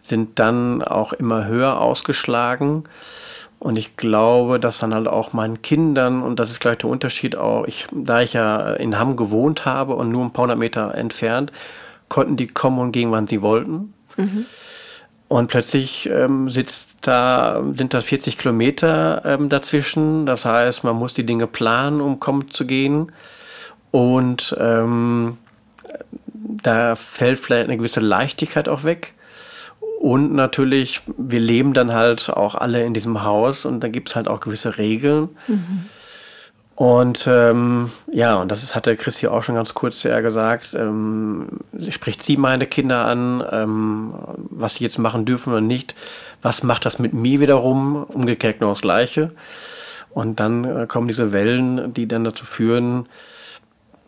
sind dann auch immer höher ausgeschlagen. Und ich glaube, dass dann halt auch meinen Kindern, und das ist gleich der Unterschied auch, ich, da ich ja in Hamm gewohnt habe und nur ein paar hundert Meter entfernt, konnten die kommen und gehen, wann sie wollten. Und plötzlich ähm, sitzt da, sind da 40 Kilometer ähm, dazwischen. Das heißt, man muss die Dinge planen, um kommen zu gehen. Und ähm, da fällt vielleicht eine gewisse Leichtigkeit auch weg. Und natürlich, wir leben dann halt auch alle in diesem Haus und da gibt es halt auch gewisse Regeln. Mhm. Und ähm, ja, und das ist, hat der Christi auch schon ganz kurz sehr gesagt. Ähm, spricht sie meine Kinder an, ähm, was sie jetzt machen dürfen oder nicht. Was macht das mit mir wiederum? Umgekehrt nur das Gleiche. Und dann äh, kommen diese Wellen, die dann dazu führen,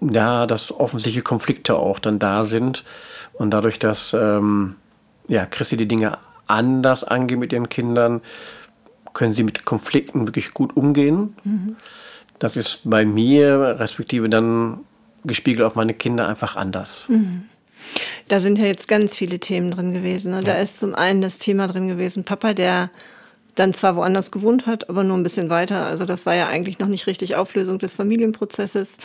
ja, dass offensichtliche Konflikte auch dann da sind. Und dadurch, dass ähm, ja, Christi die Dinge anders angeht mit ihren Kindern, können sie mit Konflikten wirklich gut umgehen. Mhm. Das ist bei mir, respektive dann gespiegelt auf meine Kinder, einfach anders. Mhm. Da sind ja jetzt ganz viele Themen drin gewesen. Ne? Da ja. ist zum einen das Thema drin gewesen, Papa, der dann zwar woanders gewohnt hat, aber nur ein bisschen weiter. Also das war ja eigentlich noch nicht richtig Auflösung des Familienprozesses.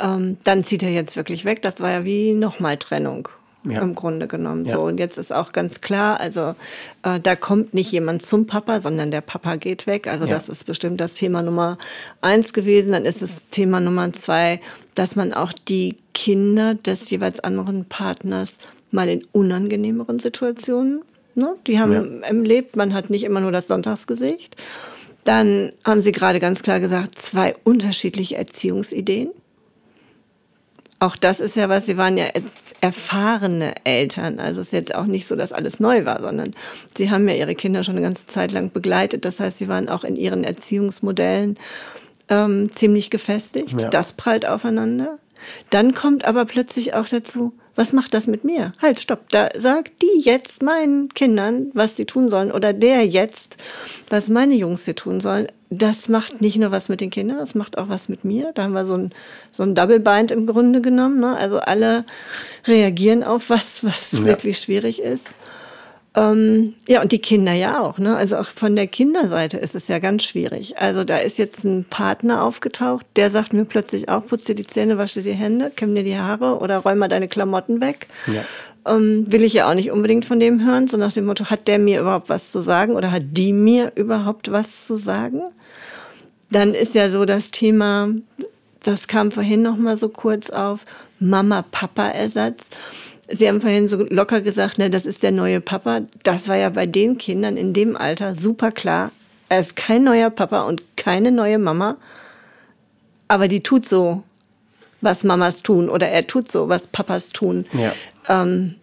Ähm, dann zieht er jetzt wirklich weg. Das war ja wie nochmal Trennung ja. im Grunde genommen. Ja. So und jetzt ist auch ganz klar, also äh, da kommt nicht jemand zum Papa, sondern der Papa geht weg. Also ja. das ist bestimmt das Thema Nummer eins gewesen. Dann ist es Thema Nummer zwei, dass man auch die Kinder des jeweils anderen Partners mal in unangenehmeren Situationen, ne? die haben ja. erlebt, man hat nicht immer nur das Sonntagsgesicht. Dann haben Sie gerade ganz klar gesagt, zwei unterschiedliche Erziehungsideen. Auch das ist ja was, sie waren ja erfahrene Eltern. Also es ist jetzt auch nicht so, dass alles neu war, sondern sie haben ja ihre Kinder schon eine ganze Zeit lang begleitet. Das heißt, sie waren auch in ihren Erziehungsmodellen ähm, ziemlich gefestigt. Ja. Das prallt aufeinander. Dann kommt aber plötzlich auch dazu, was macht das mit mir? Halt, stopp, da sagt die jetzt meinen Kindern, was sie tun sollen, oder der jetzt, was meine Jungs hier tun sollen. Das macht nicht nur was mit den Kindern, das macht auch was mit mir. Da haben wir so ein, so ein Double Bind im Grunde genommen. Ne? Also alle reagieren auf was, was ja. wirklich schwierig ist. Ähm, ja, und die Kinder ja auch. Ne? Also auch von der Kinderseite ist es ja ganz schwierig. Also da ist jetzt ein Partner aufgetaucht, der sagt mir plötzlich auch, putz dir die Zähne, wasche die Hände, kämm dir die Haare oder räum mal deine Klamotten weg. Ja. Ähm, will ich ja auch nicht unbedingt von dem hören, so nach dem Motto, hat der mir überhaupt was zu sagen oder hat die mir überhaupt was zu sagen? Dann ist ja so das Thema, das kam vorhin noch mal so kurz auf, Mama-Papa-Ersatz. Sie haben vorhin so locker gesagt, ne, das ist der neue Papa. Das war ja bei den Kindern in dem Alter super klar. Er ist kein neuer Papa und keine neue Mama. Aber die tut so, was Mamas tun. Oder er tut so, was Papas tun. Ja. Ähm,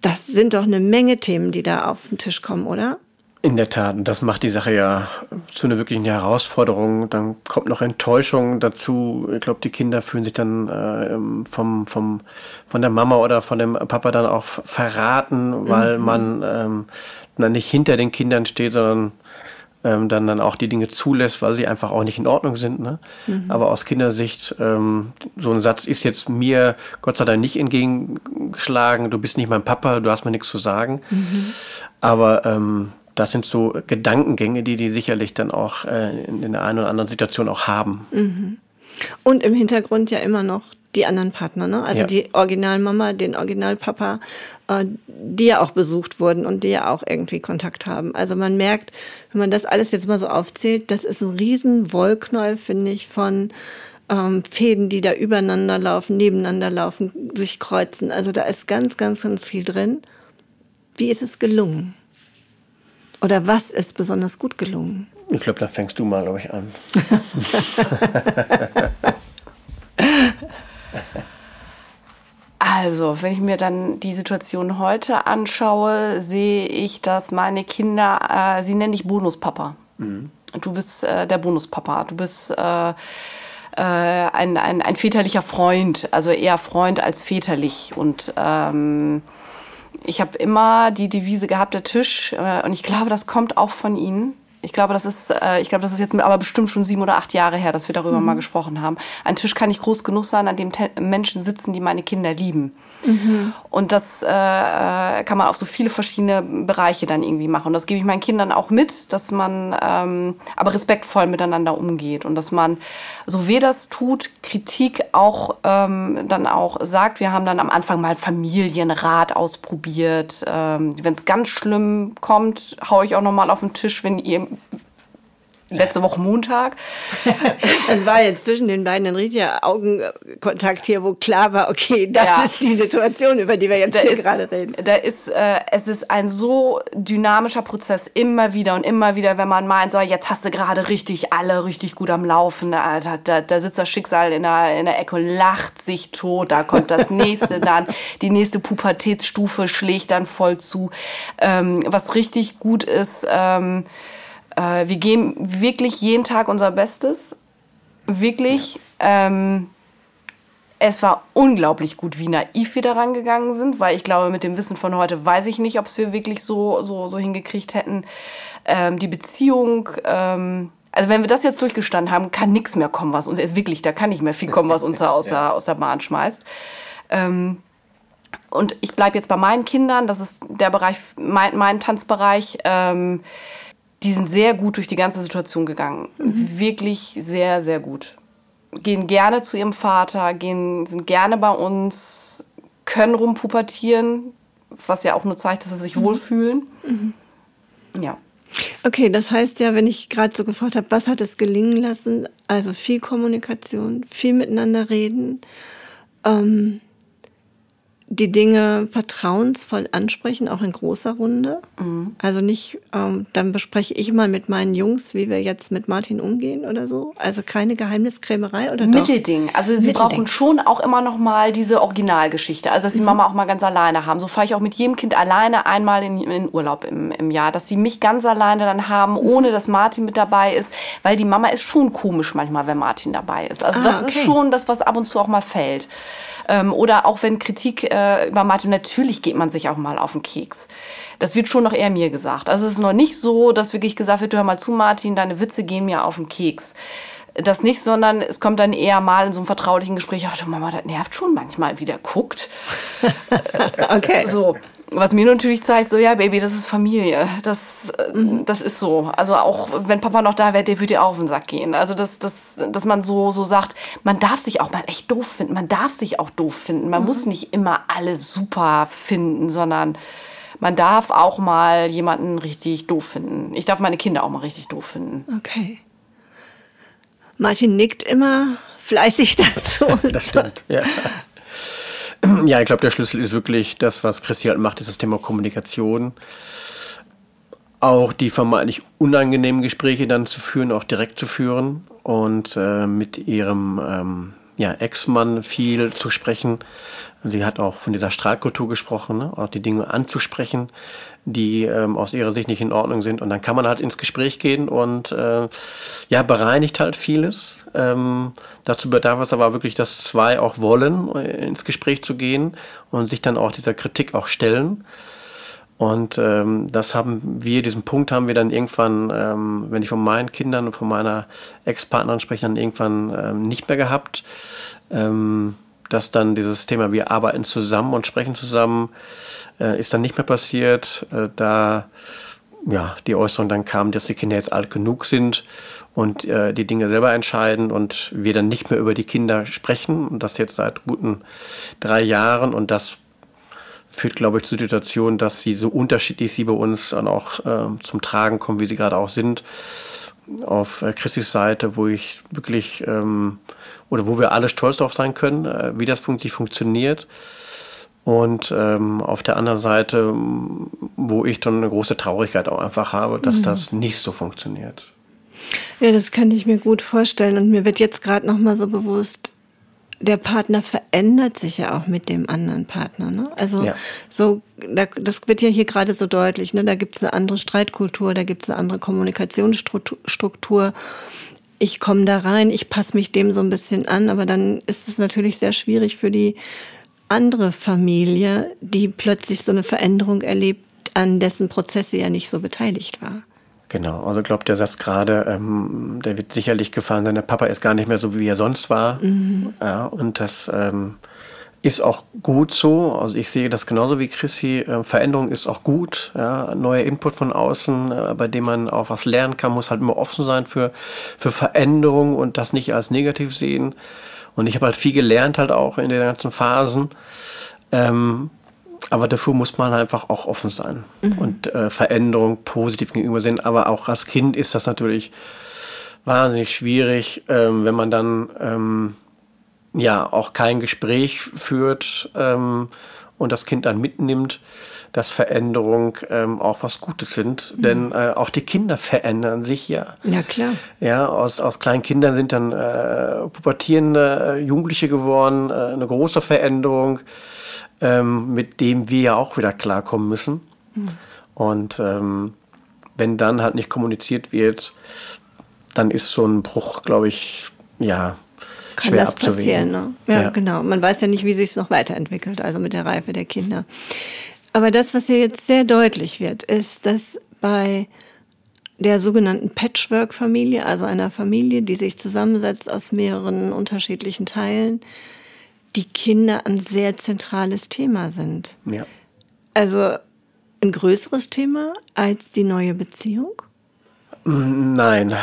das sind doch eine Menge Themen, die da auf den Tisch kommen, oder? In der Tat, und das macht die Sache ja zu einer wirklichen Herausforderung. Dann kommt noch Enttäuschung dazu. Ich glaube, die Kinder fühlen sich dann äh, vom, vom, von der Mama oder von dem Papa dann auch verraten, weil mhm. man ähm, dann nicht hinter den Kindern steht, sondern ähm, dann, dann auch die Dinge zulässt, weil sie einfach auch nicht in Ordnung sind. Ne? Mhm. Aber aus Kindersicht, ähm, so ein Satz ist jetzt mir Gott sei Dank nicht entgegengeschlagen, du bist nicht mein Papa, du hast mir nichts zu sagen. Mhm. Aber ähm, das sind so Gedankengänge, die die sicherlich dann auch äh, in der einen oder anderen Situation auch haben. Mhm. Und im Hintergrund ja immer noch die anderen Partner, ne? Also ja. die Originalmama, den Originalpapa, äh, die ja auch besucht wurden und die ja auch irgendwie Kontakt haben. Also man merkt, wenn man das alles jetzt mal so aufzählt, das ist ein riesen Wollknäuel, finde ich, von ähm, Fäden, die da übereinander laufen, nebeneinander laufen, sich kreuzen. Also da ist ganz, ganz, ganz viel drin. Wie ist es gelungen? Oder was ist besonders gut gelungen? Ich glaube, da fängst du mal, glaube ich, an. Also, wenn ich mir dann die Situation heute anschaue, sehe ich, dass meine Kinder, äh, sie nennen dich Bonuspapa. Mhm. Du bist äh, der Bonuspapa. Du bist äh, äh, ein, ein, ein väterlicher Freund, also eher Freund als väterlich. Und ähm, ich habe immer die Devise gehabt, der Tisch, äh, und ich glaube, das kommt auch von Ihnen. Ich glaube, das ist, äh, ich glaube, das ist jetzt aber bestimmt schon sieben oder acht Jahre her, dass wir darüber mhm. mal gesprochen haben. Ein Tisch kann nicht groß genug sein, an dem Menschen sitzen, die meine Kinder lieben. Mhm. Und das äh, äh, kann man auf so viele verschiedene Bereiche dann irgendwie machen. Und das gebe ich meinen Kindern auch mit, dass man ähm, aber respektvoll miteinander umgeht und dass man, so wie das tut, Kritik auch ähm, dann auch sagt. Wir haben dann am Anfang mal Familienrat ausprobiert. Ähm, Wenn es ganz schlimm kommt, haue ich auch noch mal auf den Tisch, wenn ihr letzte Woche Montag. Es war jetzt zwischen den beiden ein richtiger Augenkontakt hier, wo klar war, okay, das Ja. ist die Situation, über die wir jetzt Da hier ist, gerade reden. da ist, äh, es ist ein so dynamischer Prozess, immer wieder und immer wieder, wenn man meint, so, jetzt hast du gerade richtig alle richtig gut am Laufen, da, da, da, sitzt das Schicksal in der, in der Ecke lacht sich tot, da kommt das nächste dann, die nächste Pubertätsstufe schlägt dann voll zu. Ähm, was richtig gut ist, ähm, äh, wir geben wirklich jeden Tag unser Bestes. Wirklich. Ähm, es war unglaublich gut, wie naiv wir daran gegangen sind, weil ich glaube, mit dem Wissen von heute weiß ich nicht, ob es wir wirklich so, so, so hingekriegt hätten. Ähm, die Beziehung, ähm, also wenn wir das jetzt durchgestanden haben, kann nichts mehr kommen, was uns, wirklich, da kann nicht mehr viel kommen, was uns da aus, der, aus der Bahn schmeißt. Ähm, und ich bleibe jetzt bei meinen Kindern, das ist der Bereich, mein, mein Tanzbereich. Ähm, die sind sehr gut durch die ganze Situation gegangen. Wirklich sehr, sehr gut. Gehen gerne zu ihrem Vater, gehen, sind gerne bei uns, können rumpubertieren, was ja auch nur zeigt, dass sie sich wohlfühlen. Ja. Okay, das heißt ja, wenn ich gerade so gefragt habe, was hat es gelingen lassen? Also viel Kommunikation, viel miteinander reden, ähm, die Dinge vertrauensvoll ansprechen, auch in großer Runde. Also nicht, ähm, dann bespreche ich mal mit meinen Jungs, wie wir jetzt mit Martin umgehen oder so. Also keine Geheimniskrämerei oder doch? Mittelding. Also sie Mittelding. brauchen schon auch immer noch mal diese Originalgeschichte. Also dass die Mama auch mal ganz alleine haben. So fahre ich auch mit jedem Kind alleine einmal in, in Urlaub im, im Jahr. Dass sie mich ganz alleine dann haben, ohne dass Martin mit dabei ist. Weil die Mama ist schon komisch manchmal, wenn Martin dabei ist. Also Ah, das okay. ist schon das, was ab und zu auch mal fällt. Ähm, oder auch wenn Kritik äh, über Martin, natürlich geht man sich auch mal auf den Keks. Das wird schon noch eher mir gesagt. Also es ist noch nicht so, dass wirklich gesagt wird, hör mal zu, Martin, deine Witze gehen mir auf den Keks. Das nicht, sondern es kommt dann eher mal in so einem vertraulichen Gespräch, ach du Mama, das nervt schon manchmal, wie der guckt. Okay. So, was mir natürlich zeigt, so ja, Baby, das ist Familie. Das, äh, das ist so. Also auch wenn Papa noch da wäre, der würde dir auch auf den Sack gehen. Also dass, dass, dass man so, so sagt, man darf sich auch mal echt doof finden. Man darf sich auch doof finden. Man muss nicht immer alle super finden, sondern man darf auch mal jemanden richtig doof finden. Ich darf meine Kinder auch mal richtig doof finden. Okay. Martin nickt immer fleißig dazu. Das stimmt, ja. Ja, ich glaube, der Schlüssel ist wirklich das, was Christi halt macht, ist das Thema Kommunikation. Auch die vermeintlich unangenehmen Gespräche dann zu führen, auch direkt zu führen und äh, mit ihrem ähm, ja, Ex-Mann viel zu sprechen. Sie hat auch von dieser Strahlkultur gesprochen, ne? auch die Dinge anzusprechen, die ähm, aus ihrer Sicht nicht in Ordnung sind. Und dann kann man halt ins Gespräch gehen und äh, ja, bereinigt halt vieles. Ähm, dazu bedarf es aber wirklich, dass zwei auch wollen, äh, ins Gespräch zu gehen und sich dann auch dieser Kritik auch stellen. Und ähm, das haben wir, diesen Punkt haben wir dann irgendwann, ähm, wenn ich von meinen Kindern und von meiner Ex-Partnerin spreche, dann irgendwann ähm, nicht mehr gehabt. Ähm, dass dann dieses Thema, wir arbeiten zusammen und sprechen zusammen, äh, ist dann nicht mehr passiert. Äh, da ja, die Äußerung dann kam, dass die Kinder jetzt alt genug sind und äh, die Dinge selber entscheiden und wir dann nicht mehr über die Kinder sprechen. Und das jetzt seit guten drei Jahren. Und das führt, glaube ich, zur Situation, dass sie so unterschiedlich sie bei uns dann auch ähm, zum Tragen kommen, wie sie gerade auch sind. Auf äh, Christis Seite, wo ich wirklich ähm, oder wo wir alle stolz drauf sein können, äh, wie das wirklich funktioniert. Und ähm, auf der anderen Seite, wo ich dann eine große Traurigkeit auch einfach habe, dass das nicht so funktioniert. Ja, das kann ich mir gut vorstellen. Und mir wird jetzt gerade noch mal so bewusst, der Partner verändert sich ja auch mit dem anderen Partner. Ne? Also Ja. so, da, das wird ja hier gerade so deutlich. Ne? Da gibt es eine andere Streitkultur, da gibt es eine andere Kommunikationsstruktur. Ich komme da rein, ich passe mich dem so ein bisschen an, aber dann ist es natürlich sehr schwierig für die andere Familie, die plötzlich so eine Veränderung erlebt, an dessen Prozess sie ja nicht so beteiligt war. Genau, also ich glaube, der Satz gerade, ähm, der wird sicherlich gefallen sein, der Papa ist gar nicht mehr so, wie er sonst war. Ja, und das ähm, ist auch gut so. Also ich sehe das genauso wie Chrissy. Äh, Veränderung ist auch gut. Ja, neuer Input von außen, äh, bei dem man auch was lernen kann, muss halt immer offen sein für, für Veränderung und das nicht als negativ sehen. Und ich habe halt viel gelernt halt auch in den ganzen Phasen. Ähm, aber dafür muss man einfach auch offen sein und äh, Veränderung positiv gegenüber sehen. Aber auch als Kind ist das natürlich wahnsinnig schwierig, ähm, wenn man dann ähm, ja auch kein Gespräch führt ähm, und das Kind dann mitnimmt, dass Veränderung ähm, auch was Gutes sind. Mhm. Denn äh, auch die Kinder verändern sich ja. Ja, klar. Ja, aus, aus kleinen Kindern sind dann äh, pubertierende äh, Jugendliche geworden, äh, eine große Veränderung, ähm, mit dem wir ja auch wieder klarkommen müssen. Mhm. Und ähm, wenn dann halt nicht kommuniziert wird, dann ist so ein Bruch, glaube ich, ja, kann schwer das passieren. Ne? Ja, ja, genau. Man weiß ja nicht, wie sich es noch weiterentwickelt, also mit der Reife der Kinder. Aber das, was hier jetzt sehr deutlich wird, ist, dass bei der sogenannten Patchwork-Familie, also einer Familie, die sich zusammensetzt aus mehreren unterschiedlichen Teilen, die Kinder ein sehr zentrales Thema sind. Ja. Also ein größeres Thema als die neue Beziehung? Nein,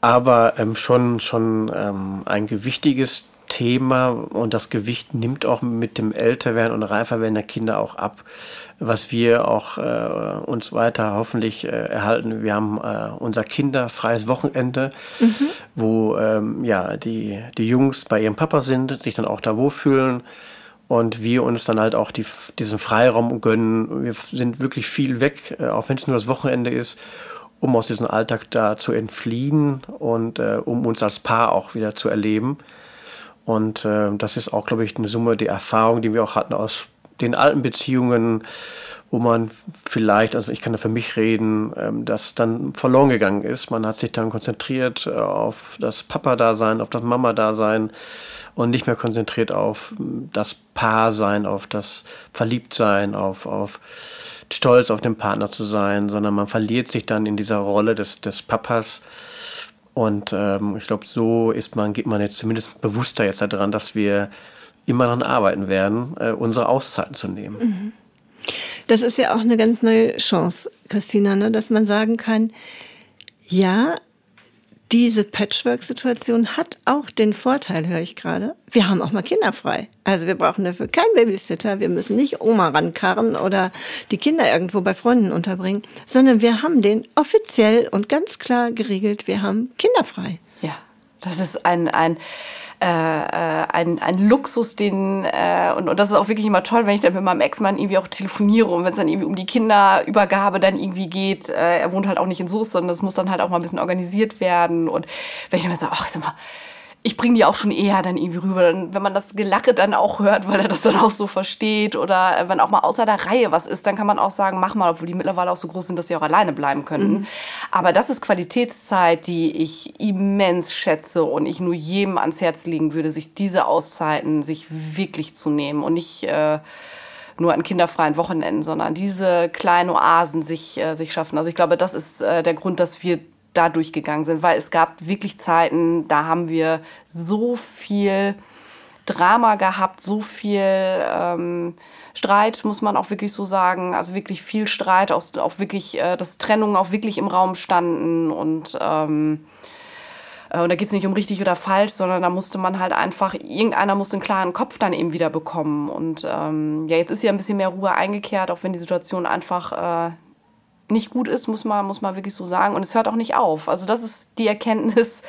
aber ähm, schon, schon ähm, ein gewichtiges Thema und das Gewicht nimmt auch mit dem Älterwerden und Reiferwerden der Kinder auch ab, was wir auch äh, uns weiter hoffentlich äh, erhalten. Wir haben äh, unser kinderfreies Wochenende, mhm. wo ähm, ja, die, die Jungs bei ihrem Papa sind, sich dann auch da wohlfühlen und wir uns dann halt auch die, diesen Freiraum gönnen. Wir sind wirklich viel weg, äh, auch wenn es nur das Wochenende ist um aus diesem Alltag da zu entfliehen und äh, um uns als Paar auch wieder zu erleben. Und äh, das ist auch, glaube ich, eine Summe der Erfahrungen, die wir auch hatten aus den alten Beziehungen, wo man vielleicht, also ich kann da für mich reden, ähm, das dann verloren gegangen ist. Man hat sich dann konzentriert äh, auf das Papa-Dasein, auf das Mama-Dasein und nicht mehr konzentriert auf das Paar-Sein, auf das Verliebtsein, auf, auf stolz auf den Partner zu sein, sondern man verliert sich dann in dieser Rolle des, des Papas und ähm, ich glaube, so ist man, geht man jetzt zumindest bewusster jetzt daran, dass wir immer daran arbeiten werden, äh, unsere Auszeiten zu nehmen. Mhm. Das ist ja auch eine ganz neue Chance, Christina, ne? dass man sagen kann, ja, diese Patchwork-Situation hat auch den Vorteil, höre ich gerade, wir haben auch mal kinderfrei. Also wir brauchen dafür keinen Babysitter, wir müssen nicht Oma rankarren oder die Kinder irgendwo bei Freunden unterbringen, sondern wir haben den offiziell und ganz klar geregelt, wir haben kinderfrei. Ja, das ist ein, ein äh, äh, ein, ein Luxus, den, äh, und, und das ist auch wirklich immer toll, wenn ich dann mit meinem Ex-Mann irgendwie auch telefoniere und wenn es dann irgendwie um die Kinderübergabe dann irgendwie geht, äh, er wohnt halt auch nicht in Soest, sondern das muss dann halt auch mal ein bisschen organisiert werden und wenn ich dann sage, ach, sag mal, ich bringe die auch schon eher dann irgendwie rüber. wenn man das Gelacke dann auch hört, weil er das dann auch so versteht oder äh, wenn auch mal außer der Reihe was ist, dann kann man auch sagen, mach mal, obwohl die mittlerweile auch so groß sind, dass sie auch alleine bleiben könnten. Mhm. Aber das ist Qualitätszeit, die ich immens schätze und ich nur jedem ans Herz legen würde, sich diese Auszeiten sich wirklich zu nehmen und nicht äh, nur an kinderfreien Wochenenden, sondern diese kleinen Oasen sich, äh, sich schaffen. Also ich glaube, das ist äh, der Grund, dass wir da durchgegangen sind, weil es gab wirklich Zeiten, da haben wir so viel Drama gehabt, so viel ähm, Streit, muss man auch wirklich so sagen. Also wirklich viel Streit, auch, auch wirklich, äh, dass Trennungen auch wirklich im Raum standen und ähm, äh, und da geht es nicht um richtig oder falsch, sondern da musste man halt einfach, irgendeiner musste einen klaren Kopf dann eben wieder bekommen. Und ähm, ja, jetzt ist ja ein bisschen mehr Ruhe eingekehrt, auch wenn die Situation einfach äh, nicht gut ist, muss man, muss man wirklich so sagen. Und es hört auch nicht auf. Also das ist die Erkenntnis,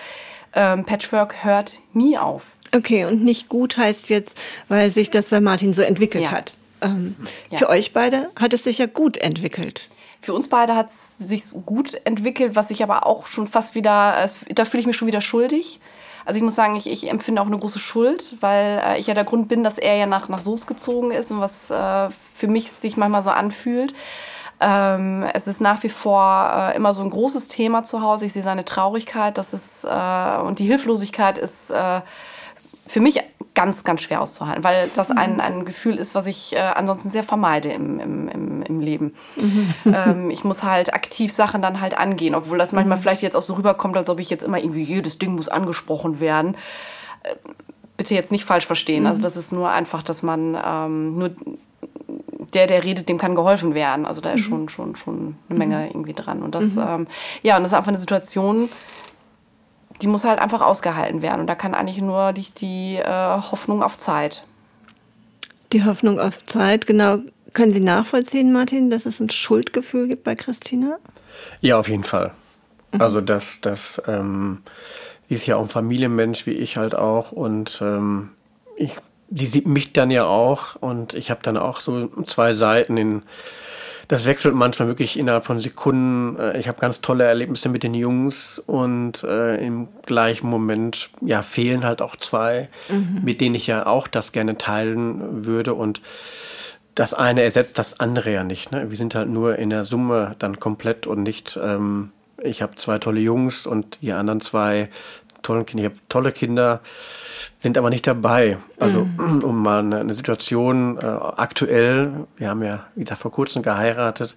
ähm, Patchwork hört nie auf. Okay, und nicht gut heißt jetzt, weil sich das bei Martin so entwickelt ja. hat. Ähm, ja. Für euch beide hat es sich ja gut entwickelt. Für uns beide hat es sich gut entwickelt, was ich aber auch schon fast wieder, da fühle ich mich schon wieder schuldig. Also ich muss sagen, ich, ich empfinde auch eine große Schuld, weil äh, ich ja der Grund bin, dass er ja nach, nach Soos gezogen ist und was äh, für mich sich manchmal so anfühlt. Ähm, es ist nach wie vor äh, immer so ein großes Thema zu Hause. Ich sehe seine Traurigkeit, das ist äh, und die Hilflosigkeit ist äh, für mich ganz, ganz schwer auszuhalten, weil das mhm. ein, ein Gefühl ist, was ich äh, ansonsten sehr vermeide im, im, im, im Leben. Mhm. Ähm, ich muss halt aktiv Sachen dann halt angehen, obwohl das manchmal mhm. vielleicht jetzt auch so rüberkommt, als ob ich jetzt immer irgendwie jedes Ding muss angesprochen werden. Äh, bitte jetzt nicht falsch verstehen. Also das ist nur einfach, dass man ähm, nur der, der redet, dem kann geholfen werden. Also da ist mhm. schon, schon, schon eine Menge mhm. irgendwie dran. Und das, mhm. ähm, ja, und das ist einfach eine Situation, die muss halt einfach ausgehalten werden. Und da kann eigentlich nur die, die äh, Hoffnung auf Zeit. Die Hoffnung auf Zeit, genau. Können Sie nachvollziehen, Martin, dass es ein Schuldgefühl gibt bei Christina? Ja, auf jeden Fall. Also das, das, ähm, sie ist ja auch ein Familienmensch, wie ich halt auch. Und ähm, ich, die sieht mich dann ja auch und ich habe dann auch so zwei Seiten in das wechselt manchmal wirklich innerhalb von Sekunden. Äh, Ich habe ganz tolle Erlebnisse mit den Jungs und äh, im gleichen Moment ja fehlen halt auch zwei, mit denen ich ja auch das gerne teilen würde und das eine ersetzt das andere ja nicht. Ne? Wir sind halt nur in der Summe dann komplett und nicht. Ähm, ich habe zwei tolle Jungs und die anderen zwei tollen Kinder. Ich habe tolle Kinder, sind aber nicht dabei. Also um mal eine, eine Situation äh, aktuell. Wir haben ja wieder vor kurzem geheiratet.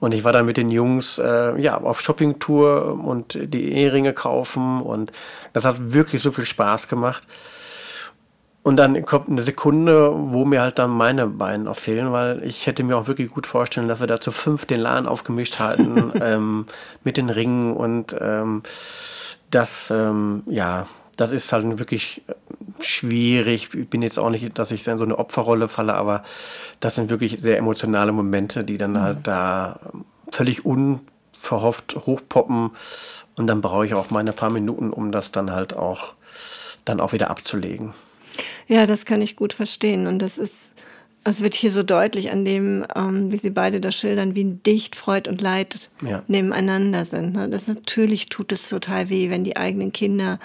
Und ich war dann mit den Jungs äh, ja, auf Shoppingtour und die Eheringe kaufen. Und das hat wirklich so viel Spaß gemacht. Und dann kommt eine Sekunde, wo mir halt dann meine Beine noch fehlen, weil ich hätte mir auch wirklich gut vorstellen, dass wir da zu fünf den Laden aufgemischt halten ähm, mit den Ringen und ähm, das, ähm, ja, das ist halt wirklich schwierig. Ich bin jetzt auch nicht, dass ich in so eine Opferrolle falle, aber das sind wirklich sehr emotionale Momente, die dann halt da völlig unverhofft hochpoppen und dann brauche ich auch meine paar Minuten, um das dann halt auch dann auch wieder abzulegen. Ja, das kann ich gut verstehen. Und das ist, es wird hier so deutlich an dem, ähm, wie Sie beide das schildern, wie dicht Freud und Leid Ja. nebeneinander sind. Ne? Das natürlich tut es total weh, wenn die eigenen Kinder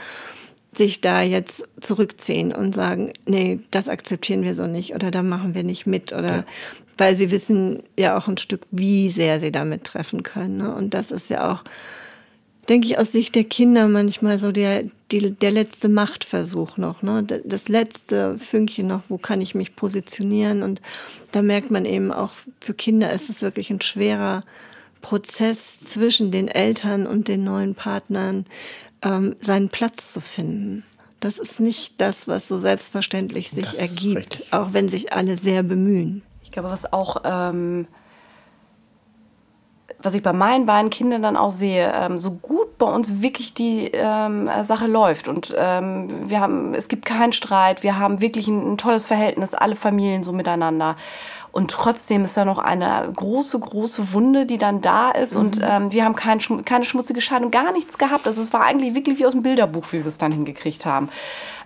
sich da jetzt zurückziehen und sagen, nee, das akzeptieren wir so nicht oder da machen wir nicht mit oder weil sie wissen ja auch ein Stück, wie sehr sie damit treffen können. Ne? Und das ist ja auch denke ich, aus Sicht der Kinder manchmal so der, die, der letzte Machtversuch noch, ne? Das letzte Fünkchen noch, wo kann ich mich positionieren? Und da merkt man eben auch, für Kinder ist es wirklich ein schwerer Prozess zwischen den Eltern und den neuen Partnern, ähm, seinen Platz zu finden. Das ist nicht das, was so selbstverständlich sich Das ergibt, auch wenn sich alle sehr bemühen. Ich glaube, was auch, ähm, was ich bei meinen beiden Kindern dann auch sehe, ähm, so gut bei uns wirklich die ähm, Sache läuft und ähm, wir haben, es gibt keinen Streit, wir haben wirklich ein, ein tolles Verhältnis, alle Familien so miteinander. Und trotzdem ist da noch eine große, große Wunde, die dann da ist. Und ähm, wir haben kein, keine schmutzige Scheidung, gar nichts gehabt. Also es war eigentlich wirklich wie aus dem Bilderbuch, wie wir es dann hingekriegt haben.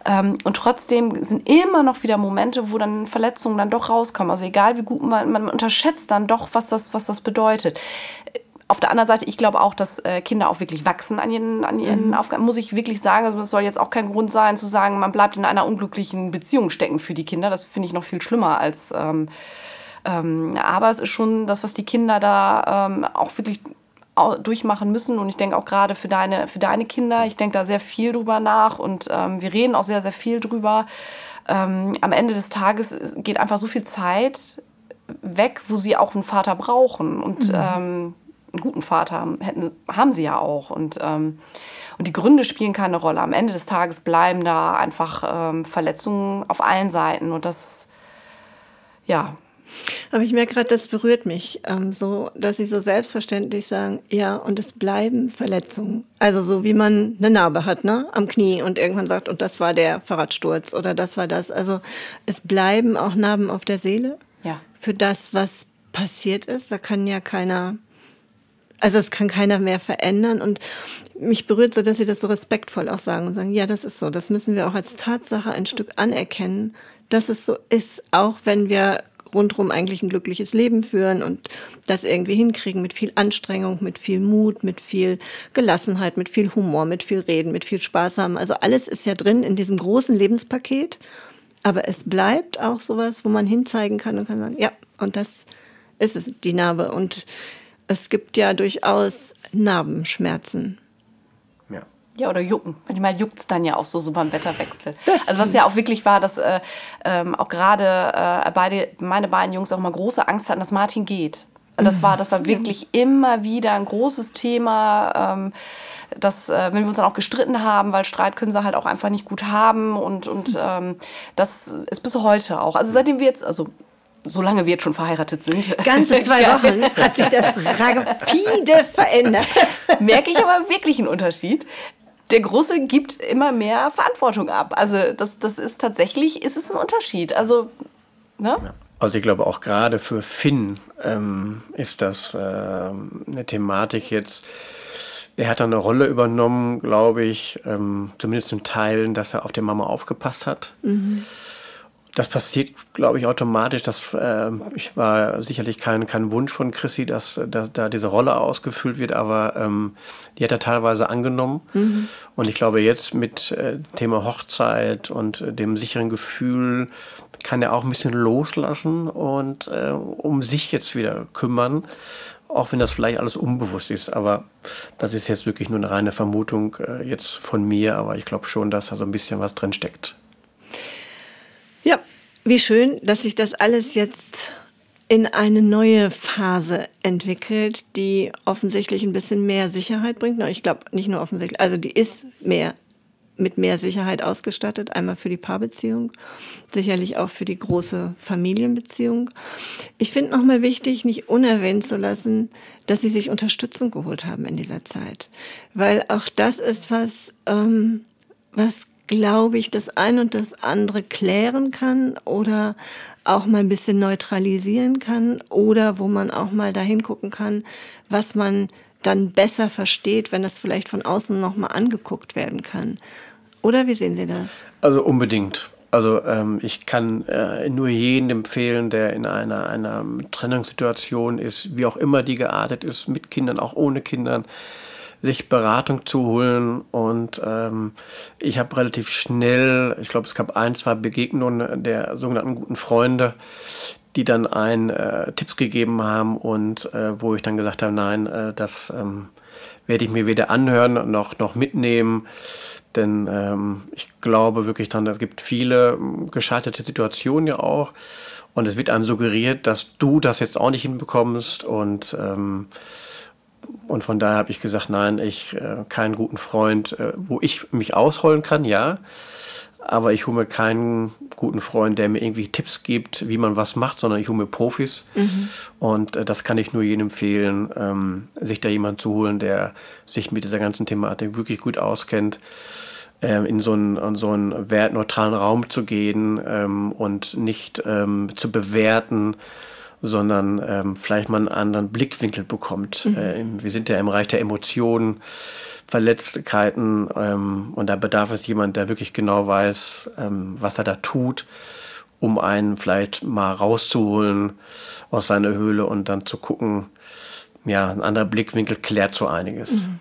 Ähm, und trotzdem sind immer noch wieder Momente, wo dann Verletzungen dann doch rauskommen. Also egal wie gut man, man unterschätzt dann doch, was das, was das bedeutet. Auf der anderen Seite, ich glaube auch, dass äh, Kinder auch wirklich wachsen an ihren, an ihren Aufgaben, muss ich wirklich sagen. Also das soll jetzt auch kein Grund sein, zu sagen, man bleibt in einer unglücklichen Beziehung stecken für die Kinder. Das finde ich noch viel schlimmer als. Ähm, ähm, aber es ist schon das, was die Kinder da ähm, auch wirklich durchmachen müssen. Und ich denke auch gerade für deine, für deine Kinder, ich denke da sehr viel drüber nach und ähm, wir reden auch sehr, sehr viel drüber. Ähm, am Ende des Tages geht einfach so viel Zeit weg, wo sie auch einen Vater brauchen. Und ähm, einen guten Vater haben, hätten, haben sie ja auch. Und, ähm, und die Gründe spielen keine Rolle. Am Ende des Tages bleiben da einfach ähm, Verletzungen auf allen Seiten. Und das, ja, Aber ich merke gerade, das berührt mich, ähm, so, dass sie so selbstverständlich sagen, ja, und es bleiben Verletzungen. Also so wie man eine Narbe hat, ne, am Knie und irgendwann sagt, und das war der Fahrradsturz oder das war das. Also es bleiben auch Narben auf der Seele ja. für das, was passiert ist. Da kann ja keiner, also es kann keiner mehr verändern. Und mich berührt so, dass sie das so respektvoll auch sagen und sagen, ja, das ist so. Das müssen wir auch als Tatsache ein Stück anerkennen, dass es so ist, auch wenn wir rundherum eigentlich ein glückliches Leben führen und das irgendwie hinkriegen mit viel Anstrengung, mit viel Mut, mit viel Gelassenheit, mit viel Humor, mit viel Reden, mit viel Spaß haben. Also alles ist ja drin in diesem großen Lebenspaket. Aber es bleibt auch sowas, wo man hinzeigen kann und kann sagen, ja, und das ist es, die Narbe. Und es gibt ja durchaus Narbenschmerzen. Ja. Ja, oder jucken. Manchmal juckt es dann ja auch so, so beim Wetterwechsel. Also was ja auch wirklich war, dass äh, ähm, auch gerade äh, beide, meine beiden Jungs auch mal große Angst hatten, dass Martin geht. Das war, das war wirklich immer wieder ein großes Thema. Ähm, dass, äh, wenn wir uns dann auch gestritten haben, weil Streit können sie halt auch einfach nicht gut haben und, und ähm, das ist bis heute auch. Also seitdem wir jetzt, also solange wir jetzt schon verheiratet sind, Ganze zwei Wochen hat sich das rapide verändert. merke ich aber wirklich einen Unterschied. Der Große gibt immer mehr Verantwortung ab. Also das, das ist tatsächlich, ist es ein Unterschied. Also, ne? Also ich glaube auch gerade für Finn ähm, ist das ähm, eine Thematik jetzt. er hat dann eine Rolle übernommen, glaube ich, ähm, zumindest in Teilen, dass er auf die Mama aufgepasst hat. Mhm. Das passiert, glaube ich, automatisch. Das äh, ich war sicherlich kein, kein Wunsch von Chrissy, dass, dass da diese Rolle ausgefüllt wird, aber ähm, die hat er teilweise angenommen. Mhm. Und ich glaube, jetzt mit äh, Thema Hochzeit und äh, dem sicheren Gefühl kann er auch ein bisschen loslassen und äh, um sich jetzt wieder kümmern. Auch wenn das vielleicht alles unbewusst ist, aber das ist jetzt wirklich nur eine reine Vermutung äh, jetzt von mir, aber ich glaube schon, dass da so ein bisschen was drin steckt. Ja, wie schön, dass sich das alles jetzt in eine neue Phase entwickelt, die offensichtlich ein bisschen mehr Sicherheit bringt. Ich glaube nicht nur offensichtlich, also die ist mehr mit mehr Sicherheit ausgestattet, einmal für die Paarbeziehung, sicherlich auch für die große Familienbeziehung. Ich finde nochmal wichtig, nicht unerwähnt zu lassen, dass sie sich Unterstützung geholt haben in dieser Zeit, weil auch das ist was, ähm, was glaube ich, das ein und das andere klären kann oder auch mal ein bisschen neutralisieren kann oder wo man auch mal dahin gucken kann, was man dann besser versteht, wenn das vielleicht von außen nochmal angeguckt werden kann. Oder wie sehen Sie das? Also unbedingt. Also ähm, ich kann äh, nur jeden empfehlen, der in einer, einer Trennungssituation ist, wie auch immer die geartet ist, mit Kindern, auch ohne Kindern, sich Beratung zu holen. Und ähm, ich habe relativ schnell, ich glaube, es gab ein, zwei Begegnungen der sogenannten guten Freunde, die dann ein äh, Tipps gegeben haben und äh, wo ich dann gesagt habe, nein, äh, das ähm, werde ich mir weder anhören noch, noch mitnehmen. Denn ähm, ich glaube wirklich dran, es gibt viele ähm, gescheiterte Situationen ja auch. Und es wird einem suggeriert, dass du das jetzt auch nicht hinbekommst. Und ähm, und von daher habe ich gesagt, nein, ich äh, keinen guten Freund, äh, wo ich mich ausholen kann, ja. Aber ich hole mir keinen guten Freund, der mir irgendwie Tipps gibt, wie man was macht, sondern ich hole mir Profis. Mhm. Und äh, das kann ich nur jedem empfehlen, ähm, sich da jemand zu holen, der sich mit dieser ganzen Thematik wirklich gut auskennt ähm, in so einen, in so einen wertneutralen Raum zu gehen ähm, und nicht ähm, zu bewerten, sondern ähm, vielleicht mal einen anderen Blickwinkel bekommt. Mhm. Äh, wir sind ja im Bereich der Emotionen, Verletzlichkeiten ähm, und da bedarf es jemand, der wirklich genau weiß, ähm, was er da tut, um einen vielleicht mal rauszuholen aus seiner Höhle und dann zu gucken, ja, ein anderer Blickwinkel klärt so einiges. Mhm.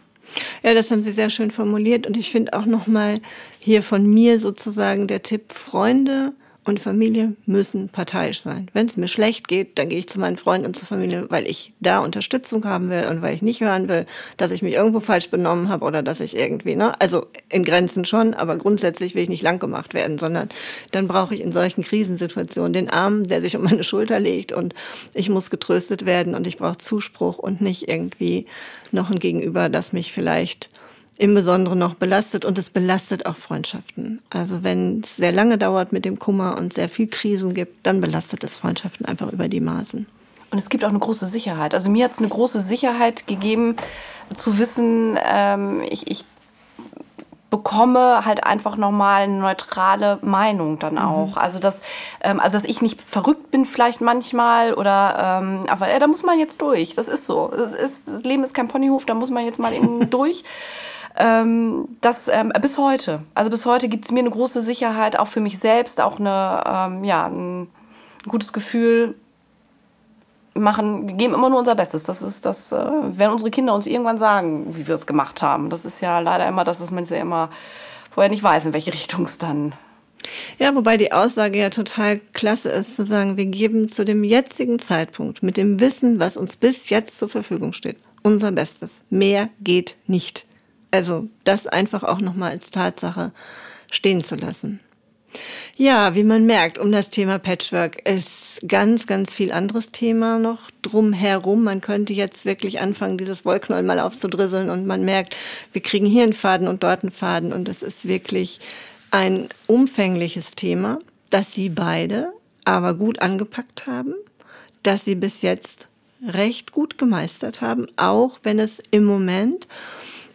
Ja, das haben Sie sehr schön formuliert und ich finde auch nochmal hier von mir sozusagen der Tipp, Freunde und Familie müssen parteiisch sein. Wenn es mir schlecht geht, dann gehe ich zu meinen Freunden und zur Familie, weil ich da Unterstützung haben will und weil ich nicht hören will, dass ich mich irgendwo falsch benommen habe oder dass ich irgendwie, ne, also in Grenzen schon, aber grundsätzlich will ich nicht lang gemacht werden, sondern dann brauche ich in solchen Krisensituationen den Arm, der sich um meine Schulter legt und ich muss getröstet werden und ich brauche Zuspruch und nicht irgendwie noch ein Gegenüber, das mich vielleicht im Besonderen noch belastet und es belastet auch Freundschaften. Also wenn es sehr lange dauert mit dem Kummer und sehr viel Krisen gibt, dann belastet es Freundschaften einfach über die Maßen. Und es gibt auch eine große Sicherheit. Also mir hat es eine große Sicherheit gegeben, zu wissen, ähm, ich, ich bekomme halt einfach nochmal eine neutrale Meinung dann mhm. auch. Mhm. Also, dass, ähm, also, dass ich nicht verrückt bin vielleicht manchmal oder, ähm, aber äh, da muss man jetzt durch. Das ist so. Das, ist, das Leben ist kein Ponyhof, da muss man jetzt mal eben durch ähm, das ähm, bis heute. Also bis heute gibt es mir eine große Sicherheit, auch für mich selbst, auch eine, ähm, ja, ein gutes Gefühl. Machen, wir geben immer nur unser Bestes. Das ist das, äh, werden unsere Kinder uns irgendwann sagen, wie wir es gemacht haben. Das ist ja leider immer, dass man ja immer vorher nicht weiß, in welche Richtung es dann ja, wobei die Aussage ja total klasse ist, zu sagen, wir geben zu dem jetzigen Zeitpunkt mit dem Wissen, was uns bis jetzt zur Verfügung steht, unser Bestes. Mehr geht nicht. Also das einfach auch nochmal als Tatsache stehen zu lassen. Ja, wie man merkt, um das Thema Patchwork ist ganz, ganz viel anderes Thema noch drumherum. Man könnte jetzt wirklich anfangen, dieses Wollknäuel mal aufzudrisseln und man merkt, wir kriegen hier einen Faden und dort einen Faden und es ist wirklich ein umfängliches Thema, das Sie beide aber gut angepackt haben, dass Sie bis jetzt recht gut gemeistert haben, auch wenn es im Moment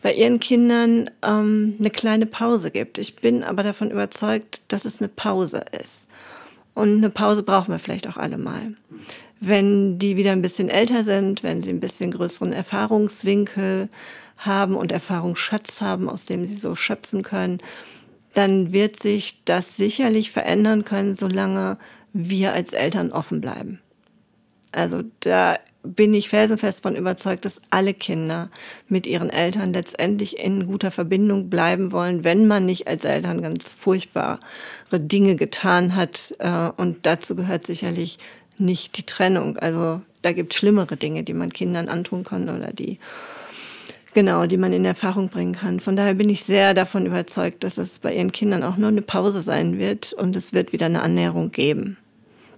bei ihren Kindern ähm, eine kleine Pause gibt. Ich bin aber davon überzeugt, dass es eine Pause ist. Und eine Pause brauchen wir vielleicht auch alle mal. Wenn die wieder ein bisschen älter sind, wenn sie ein bisschen größeren Erfahrungswinkel haben und Erfahrungsschatz haben, aus dem sie so schöpfen können, dann wird sich das sicherlich verändern können, solange wir als Eltern offen bleiben. Also da bin ich felsenfest von überzeugt, dass alle Kinder mit ihren Eltern letztendlich in guter Verbindung bleiben wollen, wenn man nicht als Eltern ganz furchtbare Dinge getan hat. Äh, und dazu gehört sicherlich nicht die Trennung. Also da gibt es schlimmere Dinge, die man Kindern antun kann oder die genau, die man in Erfahrung bringen kann. Von daher bin ich sehr davon überzeugt, dass es bei ihren Kindern auch nur eine Pause sein wird und es wird wieder eine Annäherung geben.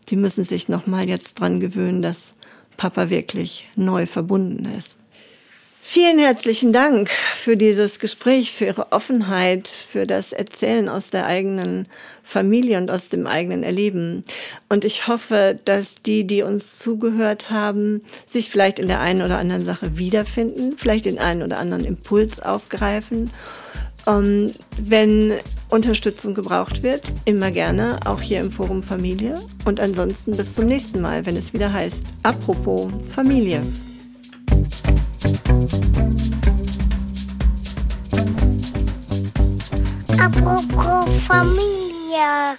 Die müssen sich noch mal jetzt dran gewöhnen, dass Papa wirklich neu verbunden ist. Vielen herzlichen Dank für dieses Gespräch, für Ihre Offenheit, für das Erzählen aus der eigenen Familie und aus dem eigenen Erleben. Und ich hoffe, dass die, die uns zugehört haben, sich vielleicht in der einen oder anderen Sache wiederfinden, vielleicht den einen oder anderen Impuls aufgreifen. Ähm, wenn Unterstützung gebraucht wird, immer gerne, auch hier im Forum Familie. Und ansonsten bis zum nächsten Mal, wenn es wieder heißt, apropos Familie. Apropos Familie.